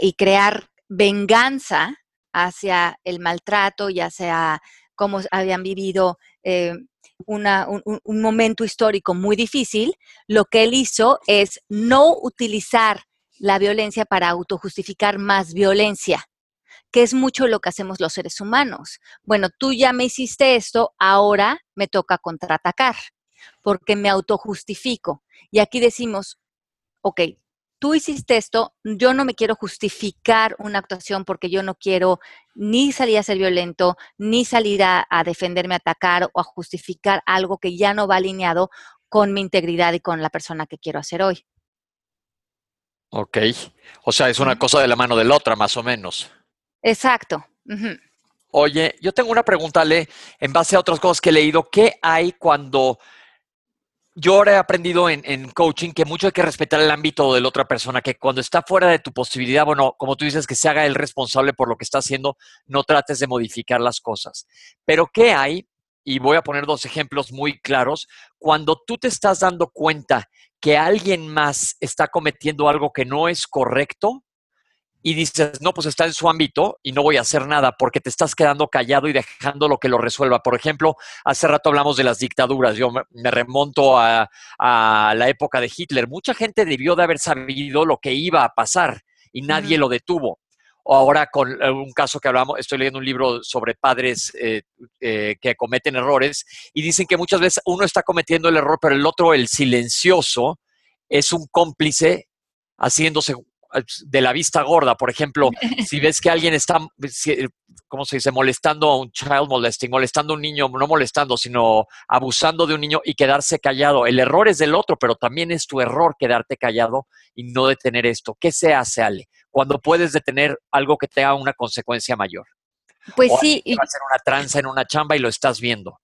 y crear venganza hacia el maltrato y hacia cómo habían vivido eh, un, un, momento histórico muy difícil, lo que él hizo es no utilizar la violencia para autojustificar más violencia, que es mucho lo que hacemos los seres humanos. Bueno, tú ya me hiciste esto, ahora me toca contraatacar porque me autojustifico. Y aquí decimos, ok, tú hiciste esto, yo no me quiero justificar una actuación porque yo no quiero ni salir a ser violento, ni salir a, defenderme, a atacar o a justificar algo que ya no va alineado con mi integridad y con la persona que quiero hacer hoy. Ok, o sea, es una cosa de la mano de la otra, más o menos. Exacto. Oye, yo tengo una pregunta, Ale, en base a otras cosas que he leído. ¿Qué hay cuando yo ahora he aprendido en, coaching que mucho hay que respetar el ámbito de la otra persona, que cuando está fuera de tu posibilidad, bueno, como tú dices, que se haga el responsable por lo que está haciendo, no trates de modificar las cosas. Pero ¿qué hay? Y voy a poner dos ejemplos muy claros. Cuando tú te estás dando cuenta que alguien más está cometiendo algo que no es correcto, y dices, no, pues está en su ámbito y no voy a hacer nada porque te estás quedando callado y dejando lo que lo resuelva. Por ejemplo, hace rato hablamos de las dictaduras. Yo me remonto a, la época de Hitler. Mucha gente debió de haber sabido lo que iba a pasar y nadie lo detuvo. O ahora con eh, un caso que hablamos, estoy leyendo un libro sobre padres eh, eh, que cometen errores y dicen que muchas veces uno está cometiendo el error, pero el otro, el silencioso, es un cómplice haciéndose de la vista gorda. Por ejemplo, si ves que alguien está, ¿cómo se dice?, molestando a un child molesting, molestando a un niño, no molestando, sino abusando de un niño y quedarse callado. El error es del otro, pero también es tu error quedarte callado y no detener esto. ¿Qué se hace, Ale? Cuando puedes detener algo que tenga una consecuencia mayor. Pues sí. Va a ser una tranza en una chamba y lo estás viendo.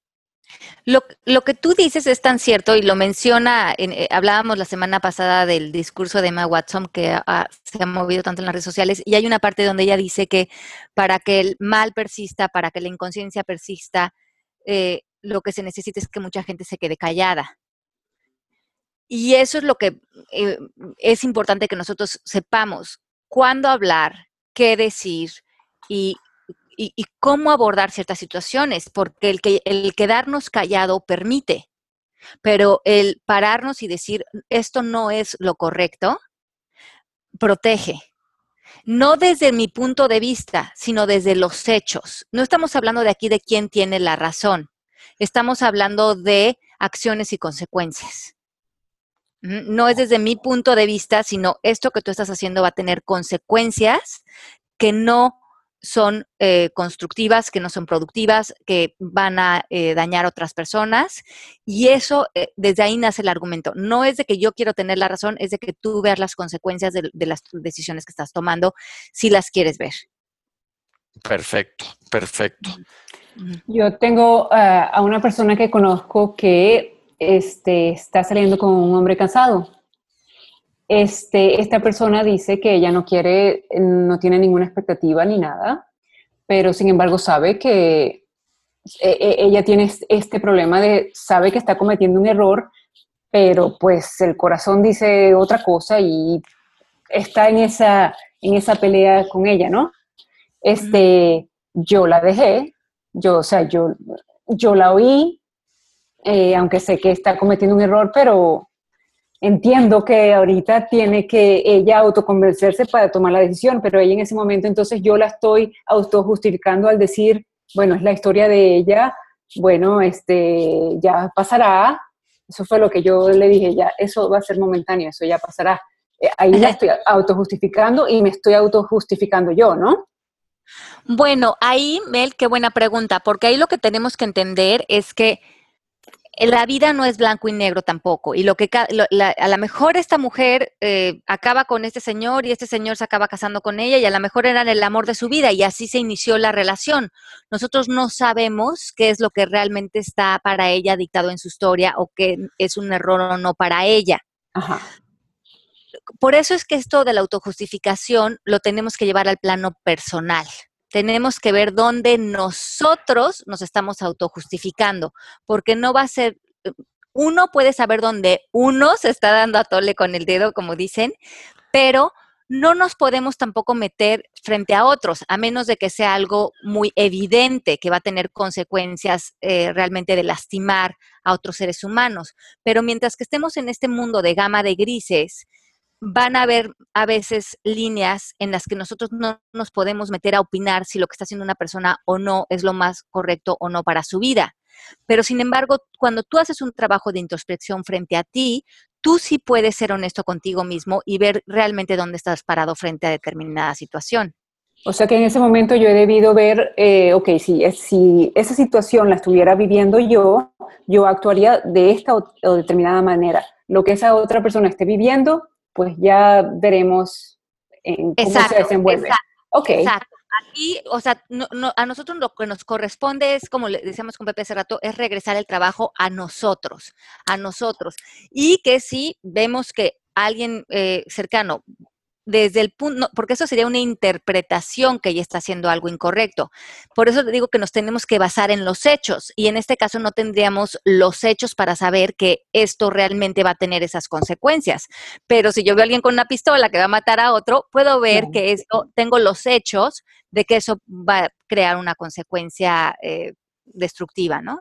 Lo, que tú dices es tan cierto y lo menciona, eh, hablábamos la semana pasada del discurso de Emma Watson que se ha movido tanto en las redes sociales y hay una parte donde ella dice que para que el mal persista, para que la inconsciencia persista, eh, lo que se necesita es que mucha gente se quede callada. Y eso es lo que eh, es importante que nosotros sepamos, cuándo hablar, qué decir y y, cómo abordar ciertas situaciones, porque el, que, el quedarnos callado permite, pero el pararnos y decir esto no es lo correcto, protege. No desde mi punto de vista, sino desde los hechos. No estamos hablando de aquí de quién tiene la razón. estamos hablando de acciones y consecuencias. No es desde mi punto de vista, sino esto que tú estás haciendo va a tener consecuencias que no son eh, constructivas, que no son productivas, que van a eh, dañar a otras personas. Y eso, eh, desde ahí nace el argumento. No es de que yo quiero tener la razón, es de que tú veas las consecuencias de, de las decisiones que estás tomando, si las quieres ver. Perfecto, perfecto. Yo tengo a una persona que conozco que este, está saliendo con un hombre casado. Este, esta persona dice que ella no quiere, no tiene ninguna expectativa ni nada, pero sin embargo sabe que e, e, ella tiene este problema de, sabe que está cometiendo un error, pero pues el corazón dice otra cosa y está en esa, en esa pelea con ella, ¿no? Este, yo la dejé, yo, o sea, yo, yo la oí, eh, aunque sé que está cometiendo un error, pero entiendo que ahorita tiene que ella autoconvencerse para tomar la decisión, pero ella en ese momento entonces yo la estoy autojustificando al decir, bueno, es la historia de ella, bueno, este, ya pasará, eso fue lo que yo le dije, ya, eso va a ser momentáneo, eso ya pasará. Eh, ahí la estoy autojustificando y me estoy autojustificando yo, ¿no? Bueno, ahí, Mel, qué buena pregunta, porque ahí lo que tenemos que entender es que la vida no es blanco y negro tampoco. Y lo que a lo mejor esta mujer eh, acaba con este señor y este señor se acaba casando con ella y a lo mejor era el amor de su vida y así se inició la relación. Nosotros no sabemos qué es lo que realmente está para ella dictado en su historia o qué es un error o no para ella. Por eso es que esto de la autojustificación lo tenemos que llevar al plano personal tenemos que ver dónde nosotros nos estamos autojustificando, porque no va a ser, uno puede saber dónde uno se está dando a tole con el dedo, como dicen, pero no nos podemos tampoco meter frente a otros, a menos de que sea algo muy evidente que va a tener consecuencias eh, realmente de lastimar a otros seres humanos. Pero mientras que estemos en este mundo de gama de grises, van a haber a veces líneas en las que nosotros no nos podemos meter a opinar si lo que está haciendo una persona o no es lo más correcto o no para su vida. Pero sin embargo, cuando tú haces un trabajo de introspección frente a ti, tú sí puedes ser honesto contigo mismo y ver realmente dónde estás parado frente a determinada situación. O sea que en ese momento yo he debido ver, eh, ok, si, esa situación la estuviera viviendo yo, yo actuaría de esta o, o determinada manera. Lo que esa otra persona esté viviendo, pues ya veremos en cómo se desenvuelve. Exacto, Aquí, o sea, a nosotros lo que nos corresponde es, como le decíamos con Pepe hace rato, es regresar el trabajo a nosotros, a nosotros. Y que si vemos que alguien eh, cercano desde el punto, porque eso sería una interpretación que ella está haciendo algo incorrecto. Por eso digo que nos tenemos que basar en los hechos y en este caso no tendríamos los hechos para saber que esto realmente va a tener esas consecuencias. Pero si yo veo a alguien con una pistola que va a matar a otro, puedo ver que esto, tengo los hechos de que eso va a crear una consecuencia eh, destructiva, ¿no?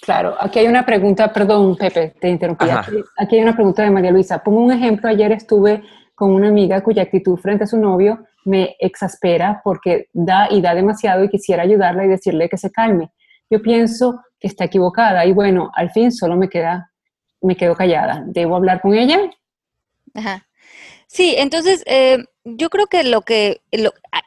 Claro, aquí hay una pregunta, perdón Pepe, te interrumpí. aquí hay una pregunta de María Luisa. Pongo un ejemplo, ayer estuve con una amiga cuya actitud frente a su novio me exaspera porque da y da demasiado y quisiera ayudarla y decirle que se calme. Yo pienso que está equivocada y bueno, al fin solo me queda, me quedo callada. ¿Debo hablar con ella? Ajá. Sí, entonces eh, yo creo que lo que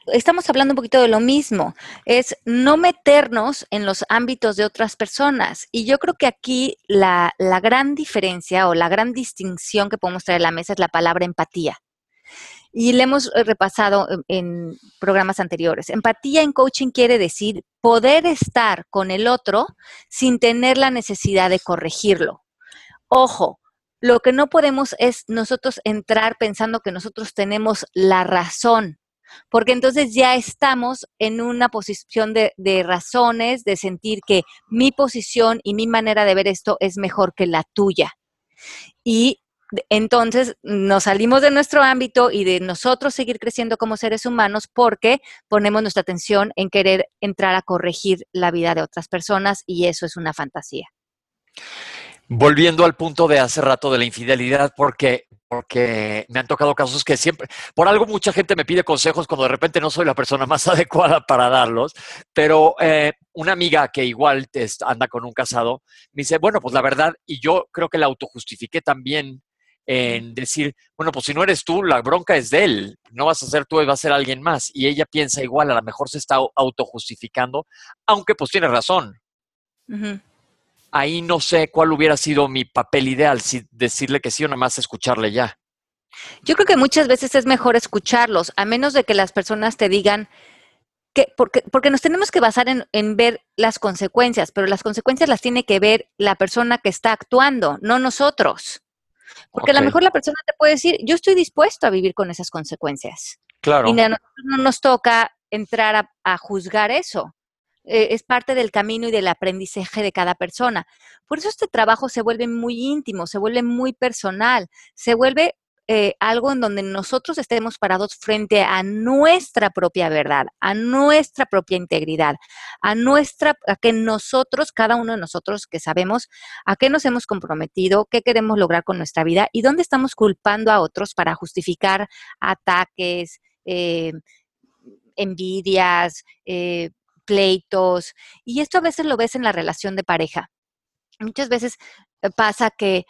estamos hablando un poquito de lo mismo, es no meternos en los ámbitos de otras personas. Y yo creo que aquí la, la gran diferencia o la gran distinción que podemos traer a la mesa es la palabra empatía. Y le hemos eh, repasado en, programas anteriores. Empatía en coaching quiere decir poder estar con el otro sin tener la necesidad de corregirlo. Ojo, lo que no podemos es nosotros entrar pensando que nosotros tenemos la razón, porque entonces ya estamos en una posición de, de, razones, de sentir que mi posición y mi manera de ver esto es mejor que la tuya. Y entonces nos salimos de nuestro ámbito y de nosotros seguir creciendo como seres humanos porque ponemos nuestra atención en querer entrar a corregir la vida de otras personas y eso es una fantasía. Volviendo al punto de hace rato de la infidelidad, porque porque me han tocado casos que siempre, por algo mucha gente me pide consejos cuando de repente no soy la persona más adecuada para darlos, pero eh, una amiga que igual anda con un casado me dice, bueno, pues la verdad, y yo creo que la autojustifiqué también en decir, bueno, pues si no eres tú, la bronca es de él, no vas a ser tú, va a ser alguien más. Y ella piensa igual, a lo mejor se está autojustificando, aunque pues tiene razón ahí no sé cuál hubiera sido mi papel ideal, si decirle que sí o nada más escucharle ya. Yo creo que muchas veces es mejor escucharlos, a menos de que las personas te digan que, porque, porque nos tenemos que basar en, en ver las consecuencias, pero las consecuencias las tiene que ver la persona que está actuando, no nosotros. Porque a lo mejor la persona te puede decir, yo estoy dispuesto a vivir con esas consecuencias. Claro. Y a nosotros no nos toca entrar a juzgar eso. Eh, es parte del camino y del aprendizaje de cada persona. Por eso este trabajo se vuelve muy íntimo, se vuelve muy personal, se vuelve eh, algo en donde nosotros estemos parados frente a nuestra propia verdad, a nuestra propia integridad, a nuestra, a que nosotros, cada uno de nosotros que sabemos a qué nos hemos comprometido, qué queremos lograr con nuestra vida y dónde estamos culpando a otros para justificar ataques, eh, envidias, pleitos, y esto a veces lo ves en la relación de pareja. Muchas veces eh, pasa que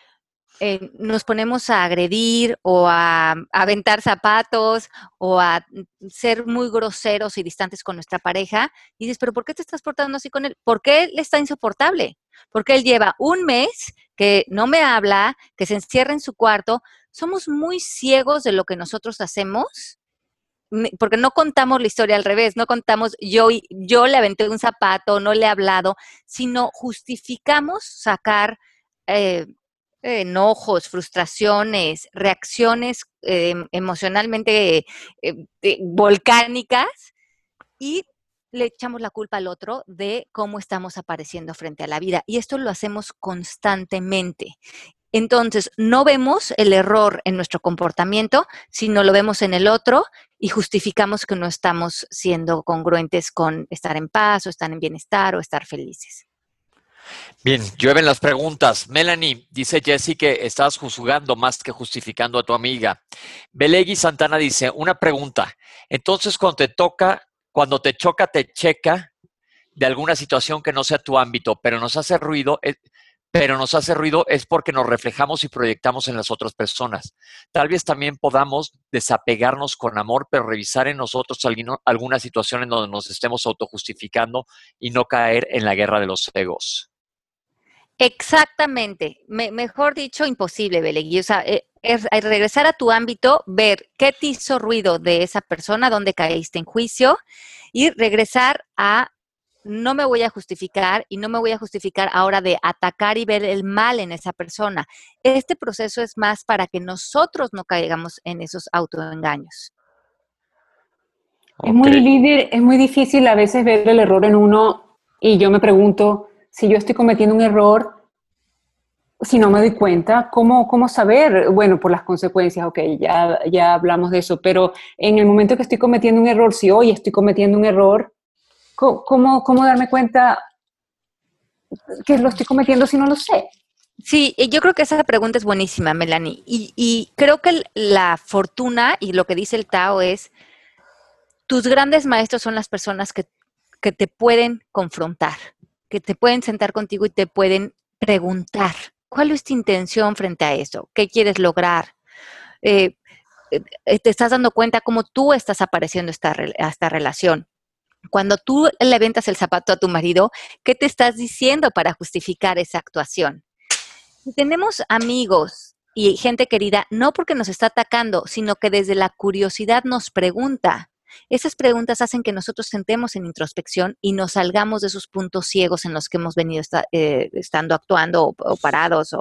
eh, nos ponemos a agredir o a, aventar zapatos o a ser muy groseros y distantes con nuestra pareja y dices, pero ¿por qué te estás portando así con él? ¿Por qué él está insoportable? Porque él lleva un mes que no me habla, que se encierra en su cuarto. Somos muy ciegos de lo que nosotros hacemos porque no contamos la historia al revés, no contamos yo, yo le aventé un zapato, no le he hablado, sino justificamos sacar eh, enojos, frustraciones, reacciones eh, emocionalmente eh, volcánicas y le echamos la culpa al otro de cómo estamos apareciendo frente a la vida. Y esto lo hacemos constantemente. Entonces, no vemos el error en nuestro comportamiento, sino lo vemos en el otro y justificamos que no estamos siendo congruentes con estar en paz o estar en bienestar o estar felices. Bien, llueven las preguntas. Melanie, dice Jessy que estás juzgando más que justificando a tu amiga. Belegui Santana dice, una pregunta. Entonces, cuando te toca, cuando te choca, te checa de alguna situación que no sea tu ámbito, pero nos hace ruido, eh, pero nos hace ruido es porque nos reflejamos y proyectamos en las otras personas. Tal vez también podamos desapegarnos con amor, pero revisar en nosotros alguna situación en donde nos estemos autojustificando y no caer en la guerra de los egos. Exactamente. mejor dicho, imposible, Belegui. O sea, eh, es, regresar a tu ámbito, ver qué te hizo ruido de esa persona, dónde caíste en juicio y regresar a no me voy a justificar y no me voy a justificar ahora de atacar y ver el mal en esa persona. Este proceso es más para que nosotros no caigamos en esos autoengaños. Es muy líder, es muy difícil a veces ver el error en uno y yo me pregunto si yo estoy cometiendo un error, si no me doy cuenta, ¿cómo, cómo saber? Bueno, por las consecuencias, ok, ya, ya hablamos de eso, pero en el momento que estoy cometiendo un error, si hoy estoy cometiendo un error, ¿Cómo, cómo darme cuenta que lo estoy cometiendo si no lo sé? Sí, yo creo que esa pregunta es buenísima, Melanie. Y, creo que la fortuna y lo que dice el Tao es, tus grandes maestros son las personas que, te pueden confrontar, que te pueden sentar contigo y te pueden preguntar, ¿cuál es tu intención frente a eso? ¿Qué quieres lograr? Eh, eh, te estás dando cuenta cómo tú estás apareciendo esta, esta relación. Cuando tú le ventas el zapato a tu marido, ¿qué te estás diciendo para justificar esa actuación? tenemos amigos y gente querida, no porque nos está atacando, sino que desde la curiosidad nos pregunta. Esas preguntas hacen que nosotros sentemos en introspección y nos salgamos de esos puntos ciegos en los que hemos venido eh, estando actuando o, parados.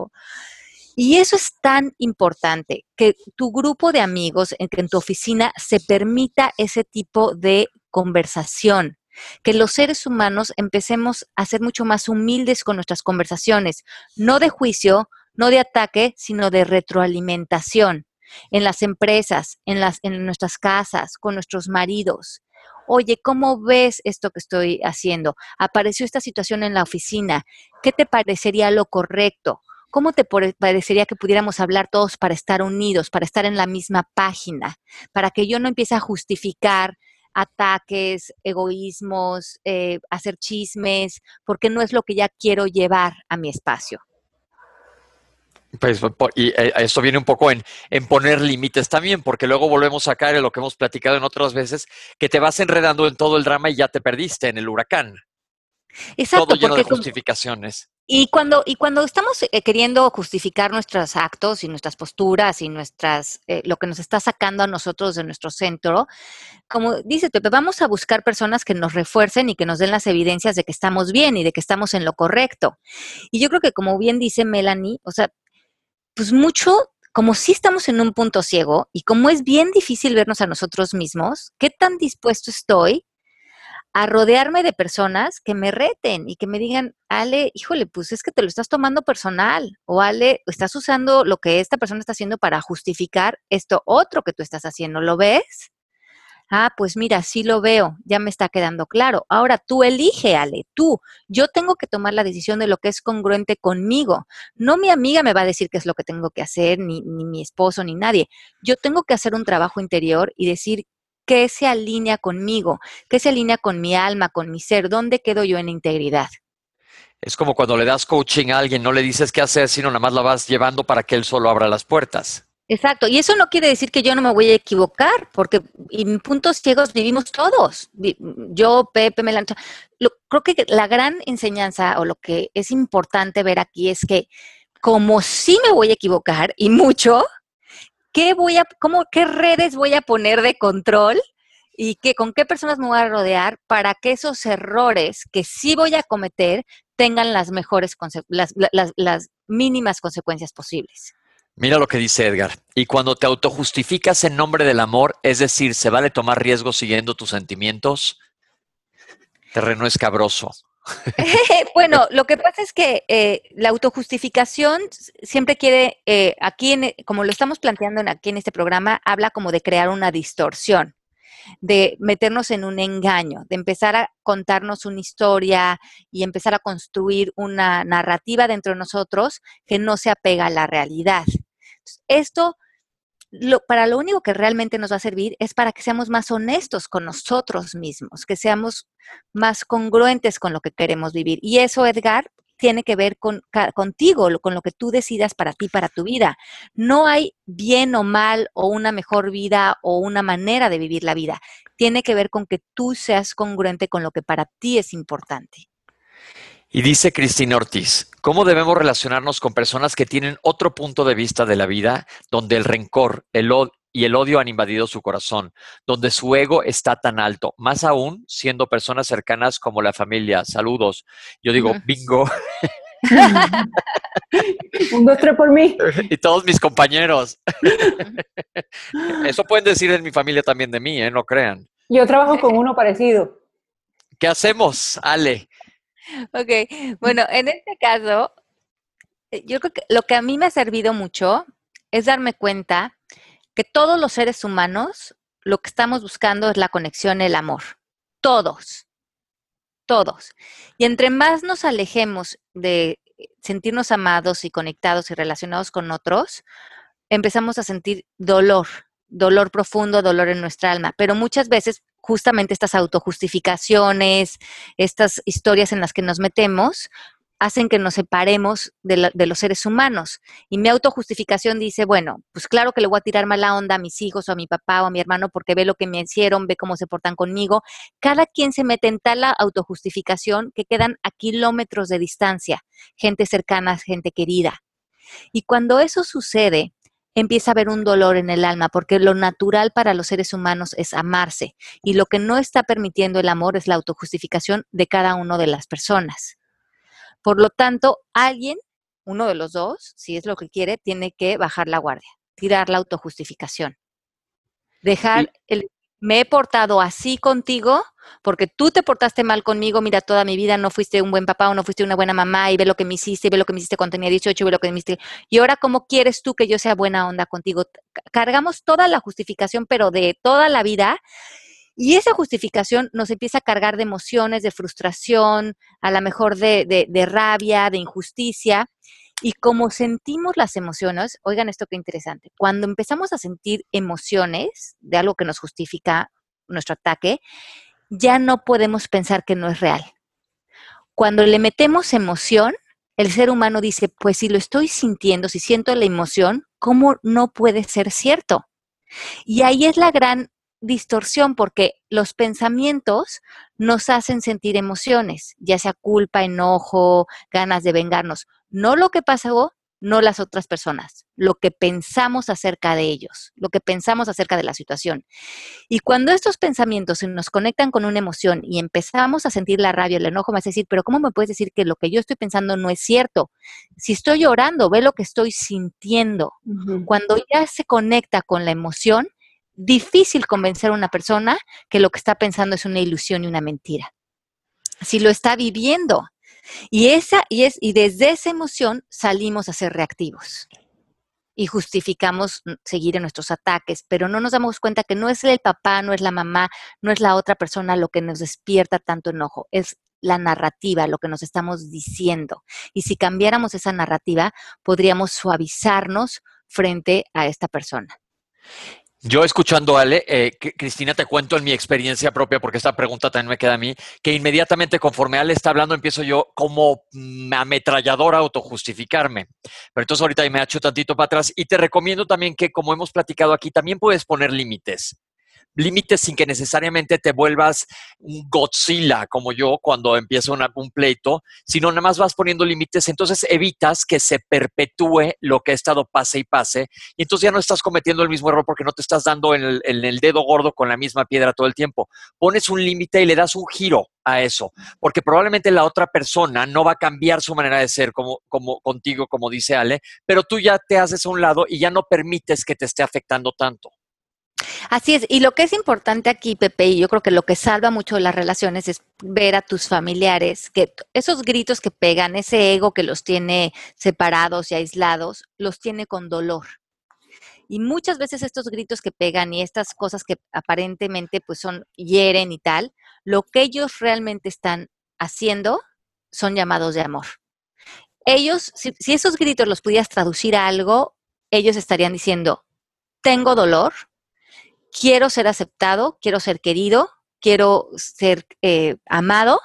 y eso es tan importante, que tu grupo de amigos, en, en tu oficina, se permita ese tipo de conversación, que los seres humanos empecemos a ser mucho más humildes con nuestras conversaciones, no de juicio, no de ataque, sino de retroalimentación en las empresas, en, las, en nuestras casas, con nuestros maridos. Oye, ¿cómo ves esto que estoy haciendo? Apareció esta situación en la oficina. ¿Qué te parecería lo correcto? ¿cómo te parecería que pudiéramos hablar todos para estar unidos, para estar en la misma página, para que yo no empiece a justificar ataques, egoísmos, eh, hacer chismes, porque no es lo que ya quiero llevar a mi espacio? Pues, y eh, esto viene un poco en, en poner límites también, porque luego volvemos a caer en lo que hemos platicado en otras veces, que te vas enredando en todo el drama y ya te perdiste en el huracán. Exacto, todo lleno de justificaciones. Y cuando, y cuando estamos eh, queriendo justificar nuestros actos y nuestras posturas y nuestras, eh, lo que nos está sacando a nosotros de nuestro centro, como dice Pepe, vamos a buscar personas que nos refuercen y que nos den las evidencias de que estamos bien y de que estamos en lo correcto. Y yo creo que como bien dice Melanie, o sea, pues mucho, como si estamos en un punto ciego y como es bien difícil vernos a nosotros mismos, ¿qué tan dispuesto estoy a rodearme de personas que me reten y que me digan, Ale, híjole, pues es que te lo estás tomando personal, o Ale, estás usando lo que esta persona está haciendo para justificar esto otro que tú estás haciendo, ¿lo ves? Ah, pues mira, sí lo veo, ya me está quedando claro. Ahora tú elige, Ale, tú. Yo tengo que tomar la decisión de lo que es congruente conmigo. No mi amiga me va a decir qué es lo que tengo que hacer, ni, ni mi esposo, ni nadie. Yo tengo que hacer un trabajo interior y decir qué se alinea conmigo, qué se alinea con mi alma, con mi ser, dónde quedo yo en integridad. Es como cuando le das coaching a alguien, no le dices qué hacer, sino nada más la vas llevando para que él solo abra las puertas. Exacto, y eso no quiere decir que yo no me voy a equivocar, porque en puntos ciegos vivimos todos. Yo, Pepe, Melancha. Creo que la gran enseñanza o lo que es importante ver aquí es que como sí me voy a equivocar y mucho, ¿qué voy a, cómo, qué redes voy a poner de control y qué, con qué personas me voy a rodear para que esos errores que sí voy a cometer tengan las mejores, las, las, las mínimas consecuencias posibles. Mira lo que dice Edgar. Y cuando te autojustificas en nombre del amor, es decir, se vale tomar riesgos siguiendo tus sentimientos, terreno escabroso. bueno, lo que pasa es que eh, la autojustificación siempre quiere, eh, aquí, en, como lo estamos planteando aquí en este programa, habla como de crear una distorsión, de meternos en un engaño, de empezar a contarnos una historia y empezar a construir una narrativa dentro de nosotros que no se apega a la realidad. Esto para lo único que realmente nos va a servir es para que seamos más honestos con nosotros mismos, que seamos más congruentes con lo que queremos vivir. Y eso, Edgar, tiene que ver con, contigo, con lo que tú decidas para ti, para tu vida. No hay bien o mal o una mejor vida o una manera de vivir la vida. Tiene que ver con que tú seas congruente con lo que para ti es importante. Y dice Cristina Ortiz, ¿cómo debemos relacionarnos con personas que tienen otro punto de vista de la vida, donde el rencor el y el odio han invadido su corazón, donde su ego está tan alto, más aún siendo personas cercanas como la familia? Saludos. Yo digo, bingo. Un, dos, tres por mí. Y todos mis compañeros. Eso pueden decir en mi familia también de mí, ¿eh? No crean. Yo trabajo con uno parecido. ¿Qué hacemos, Ale? Ok, bueno, en este caso, eh, yo creo que lo que a mí me ha servido mucho es darme cuenta que todos los seres humanos lo que estamos buscando es la conexión, el amor. Todos, todos. Y entre más nos alejemos de sentirnos amados y conectados y relacionados con otros, empezamos a sentir dolor, dolor profundo, dolor en nuestra alma. Pero muchas veces justamente estas autojustificaciones, estas historias en las que nos metemos, hacen que nos separemos de, los seres humanos. Y mi autojustificación dice, bueno, pues claro que le voy a tirar mala onda a mis hijos o a mi papá o a mi hermano porque ve lo que me hicieron, ve cómo se portan conmigo. Cada quien se mete en tal autojustificación que quedan a kilómetros de distancia, gente cercana, gente querida. Y cuando eso sucede, empieza a haber un dolor en el alma, porque lo natural para los seres humanos es amarse y lo que no está permitiendo el amor es la autojustificación de cada una de las personas. Por lo tanto, alguien, uno de los dos, si es lo que quiere, tiene que bajar la guardia, tirar la autojustificación. Dejar el me he portado así contigo porque tú te portaste mal conmigo, mira, toda mi vida no fuiste un buen papá o no fuiste una buena mamá y ve lo que me hiciste, y ve lo que me hiciste cuando tenía 18, ve lo que me hiciste. Y ahora, ¿cómo quieres tú que yo sea buena onda contigo? Cargamos toda la justificación, pero de toda la vida. Y esa justificación nos empieza a cargar de emociones, de frustración, a lo mejor de, de rabia, de injusticia. Y como sentimos las emociones, oigan esto qué interesante, cuando empezamos a sentir emociones de algo que nos justifica nuestro ataque, ya no podemos pensar que no es real. Cuando le metemos emoción, el ser humano dice, pues si lo estoy sintiendo, si siento la emoción, ¿cómo no puede ser cierto? Y ahí es la gran distorsión porque los pensamientos nos hacen sentir emociones, ya sea culpa, enojo, ganas de vengarnos. No lo que pasó, no las otras personas, lo que pensamos acerca de ellos, lo que pensamos acerca de la situación. Y cuando estos pensamientos se nos conectan con una emoción y empezamos a sentir la rabia, el enojo, a decir, pero ¿cómo me puedes decir que lo que yo estoy pensando no es cierto? Si estoy llorando, ve lo que estoy sintiendo. Cuando ya se conecta con la emoción, difícil convencer a una persona que lo que está pensando es una ilusión y una mentira. Si lo está viviendo. Y, esa, y, es, y desde esa emoción salimos a ser reactivos y justificamos seguir en nuestros ataques, pero no nos damos cuenta que no es el papá, no es la mamá, no es la otra persona lo que nos despierta tanto enojo, es la narrativa, lo que nos estamos diciendo. Y si cambiáramos esa narrativa, podríamos suavizarnos frente a esta persona. Yo escuchando a Ale, eh, Cristina, te cuento en mi experiencia propia, porque esta pregunta también me queda a mí, que inmediatamente conforme Ale está hablando, empiezo yo como ametralladora a autojustificarme. Pero entonces ahorita me ha hecho tantito para atrás y te recomiendo también que, como hemos platicado aquí, también puedes poner límites límites sin que necesariamente te vuelvas un Godzilla como yo cuando empiezo un pleito, sino nada más vas poniendo límites, entonces evitas que se perpetúe lo que ha estado pase y pase, y entonces ya no estás cometiendo el mismo error porque no te estás dando en el, dedo gordo con la misma piedra todo el tiempo. Pones un límite y le das un giro a eso, porque probablemente la otra persona no va a cambiar su manera de ser como, como contigo, como dice Ale, pero tú ya te haces a un lado y ya no permites que te esté afectando tanto. Así es, y lo que es importante aquí, Pepe, y yo creo que lo que salva mucho las relaciones es ver a tus familiares, que esos gritos que pegan, ese ego que los tiene separados y aislados, los tiene con dolor. Y muchas veces estos gritos que pegan y estas cosas que aparentemente pues son hieren y tal, lo que ellos realmente están haciendo son llamados de amor. Ellos, si, si esos gritos los pudieras traducir a algo, ellos estarían diciendo, tengo dolor, quiero ser aceptado, quiero ser querido, quiero ser eh, amado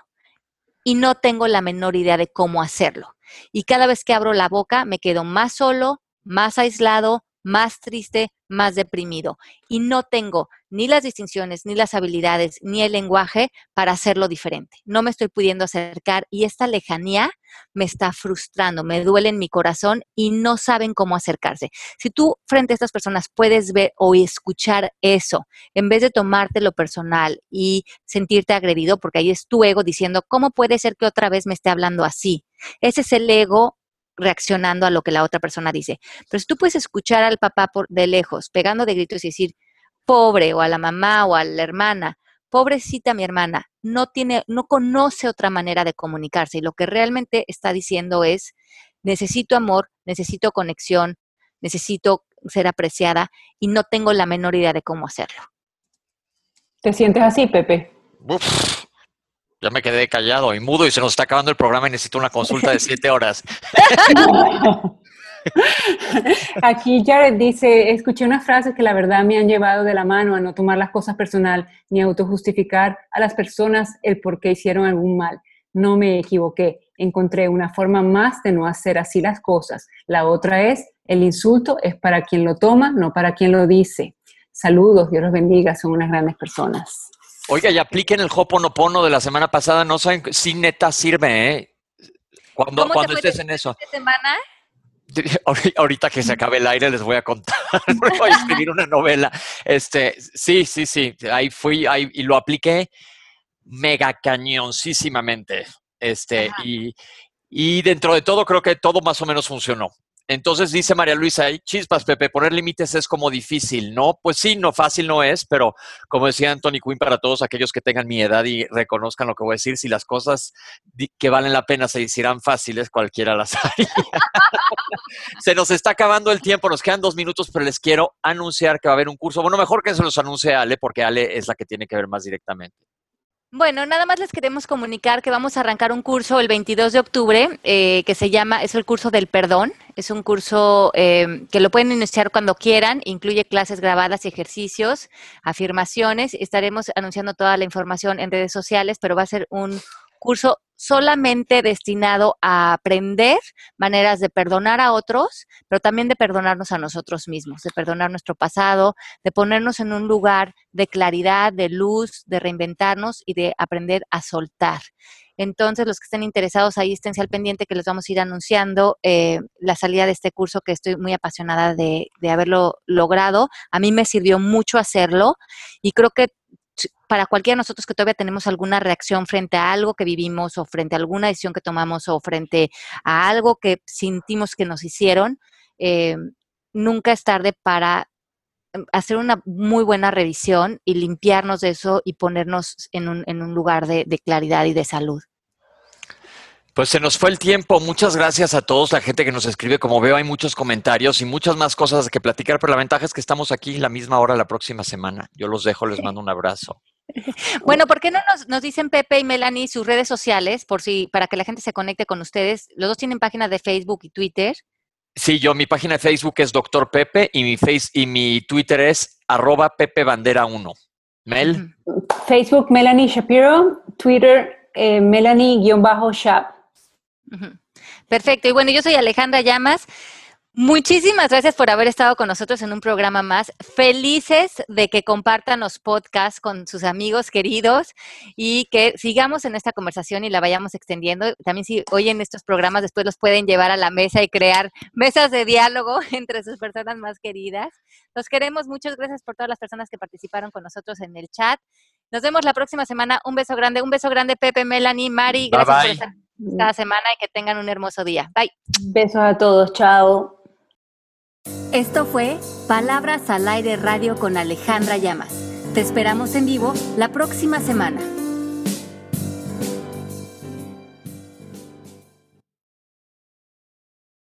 y no tengo la menor idea de cómo hacerlo. Y cada vez que abro la boca me quedo más solo, más aislado, más triste, más deprimido. Y no tengo ni las distinciones, ni las habilidades, ni el lenguaje para hacerlo diferente. No me estoy pudiendo acercar y esta lejanía me está frustrando, me duele en mi corazón y no saben cómo acercarse. Si tú frente a estas personas puedes ver o escuchar eso, en vez de tomarte lo personal y sentirte agredido, porque ahí es tu ego diciendo, ¿cómo puede ser que otra vez me esté hablando así? Ese es el ego reaccionando a lo que la otra persona dice. Pero si tú puedes escuchar al papá por, de lejos, pegando de gritos y decir, pobre, o a la mamá o a la hermana, pobrecita mi hermana, no tiene, no conoce otra manera de comunicarse y lo que realmente está diciendo es, necesito amor, necesito conexión, necesito ser apreciada y no tengo la menor idea de cómo hacerlo. ¿Te sientes así, Pepe? Ya me quedé callado y mudo y se nos está acabando el programa y necesito una consulta de siete horas. Aquí Jared dice, escuché unas frases que la verdad me han llevado de la mano a no tomar las cosas personal ni autojustificar a las personas el por qué hicieron algún mal. No me equivoqué, encontré una forma más de no hacer así las cosas. La otra es, el insulto es para quien lo toma, no para quien lo dice. Saludos, Dios los bendiga, son unas grandes personas. Oiga, y apliquen el Hoponopono de la semana pasada, no saben si neta sirve, ¿eh? Cuando, cuando estés en eso. semana? Ahorita que se acabe el aire les voy a contar, voy a escribir una novela. Este, sí, sí, sí, ahí fui ahí, y lo apliqué mega cañoncísimamente. Este, y, y dentro de todo creo que todo más o menos funcionó. Entonces dice María Luisa, chispas, Pepe, poner límites es como difícil, ¿no? Pues sí, no fácil no es, pero como decía Anthony Quinn, para todos aquellos que tengan mi edad y reconozcan lo que voy a decir, si las cosas que valen la pena se hicieran fáciles, cualquiera las haría. se nos está acabando el tiempo, nos quedan dos minutos, pero les quiero anunciar que va a haber un curso. Bueno, mejor que se los anuncie Ale, porque Ale es la que tiene que ver más directamente. Bueno, nada más les queremos comunicar que vamos a arrancar un curso el 22 de octubre eh, que se llama, es el curso del perdón. Es un curso eh, que lo pueden iniciar cuando quieran, incluye clases grabadas y ejercicios, afirmaciones. Estaremos anunciando toda la información en redes sociales, pero va a ser un curso solamente destinado a aprender maneras de perdonar a otros, pero también de perdonarnos a nosotros mismos, de perdonar nuestro pasado, de ponernos en un lugar de claridad, de luz, de reinventarnos y de aprender a soltar. Entonces, los que estén interesados ahí, esténse al pendiente que les vamos a ir anunciando eh, la salida de este curso que estoy muy apasionada de, de haberlo logrado. A mí me sirvió mucho hacerlo y creo que para cualquiera de nosotros que todavía tenemos alguna reacción frente a algo que vivimos o frente a alguna decisión que tomamos o frente a algo que sentimos que nos hicieron, eh, nunca es tarde para em, hacer una muy buena revisión y limpiarnos de eso y ponernos en un, en un lugar de, de claridad y de salud. Pues se nos fue el tiempo. Muchas gracias a todos, la gente que nos escribe. Como veo, hay muchos comentarios y muchas más cosas que platicar, pero la ventaja es que estamos aquí la misma hora la próxima semana. Yo los dejo, les mando un abrazo. Bueno, ¿por qué no nos, nos, dicen Pepe y Melanie sus redes sociales por si para que la gente se conecte con ustedes? Los dos tienen páginas de Facebook y Twitter. Sí, yo mi página de Facebook es Doctor Pepe y mi face y mi Twitter es arroba Pepe Bandera 1. Mel. Facebook Melanie Shapiro, Twitter eh, Melanie-Shap. Perfecto. Y bueno, yo soy Alejandra Llamas. Muchísimas gracias por haber estado con nosotros en un programa más. Felices de que compartan los podcasts con sus amigos queridos y que sigamos en esta conversación y la vayamos extendiendo. También si oyen estos programas, después los pueden llevar a la mesa y crear mesas de diálogo entre sus personas más queridas. Los queremos. Muchas gracias por todas las personas que participaron con nosotros en el chat. Nos vemos la próxima semana. Un beso grande, un beso grande, Pepe, Melanie, Mari. Gracias bye, por estar cada semana y que tengan un hermoso día. Bye. Besos a todos. Chao. Esto fue Palabras al Aire Radio con Alejandra Llamas. Te esperamos en vivo la próxima semana.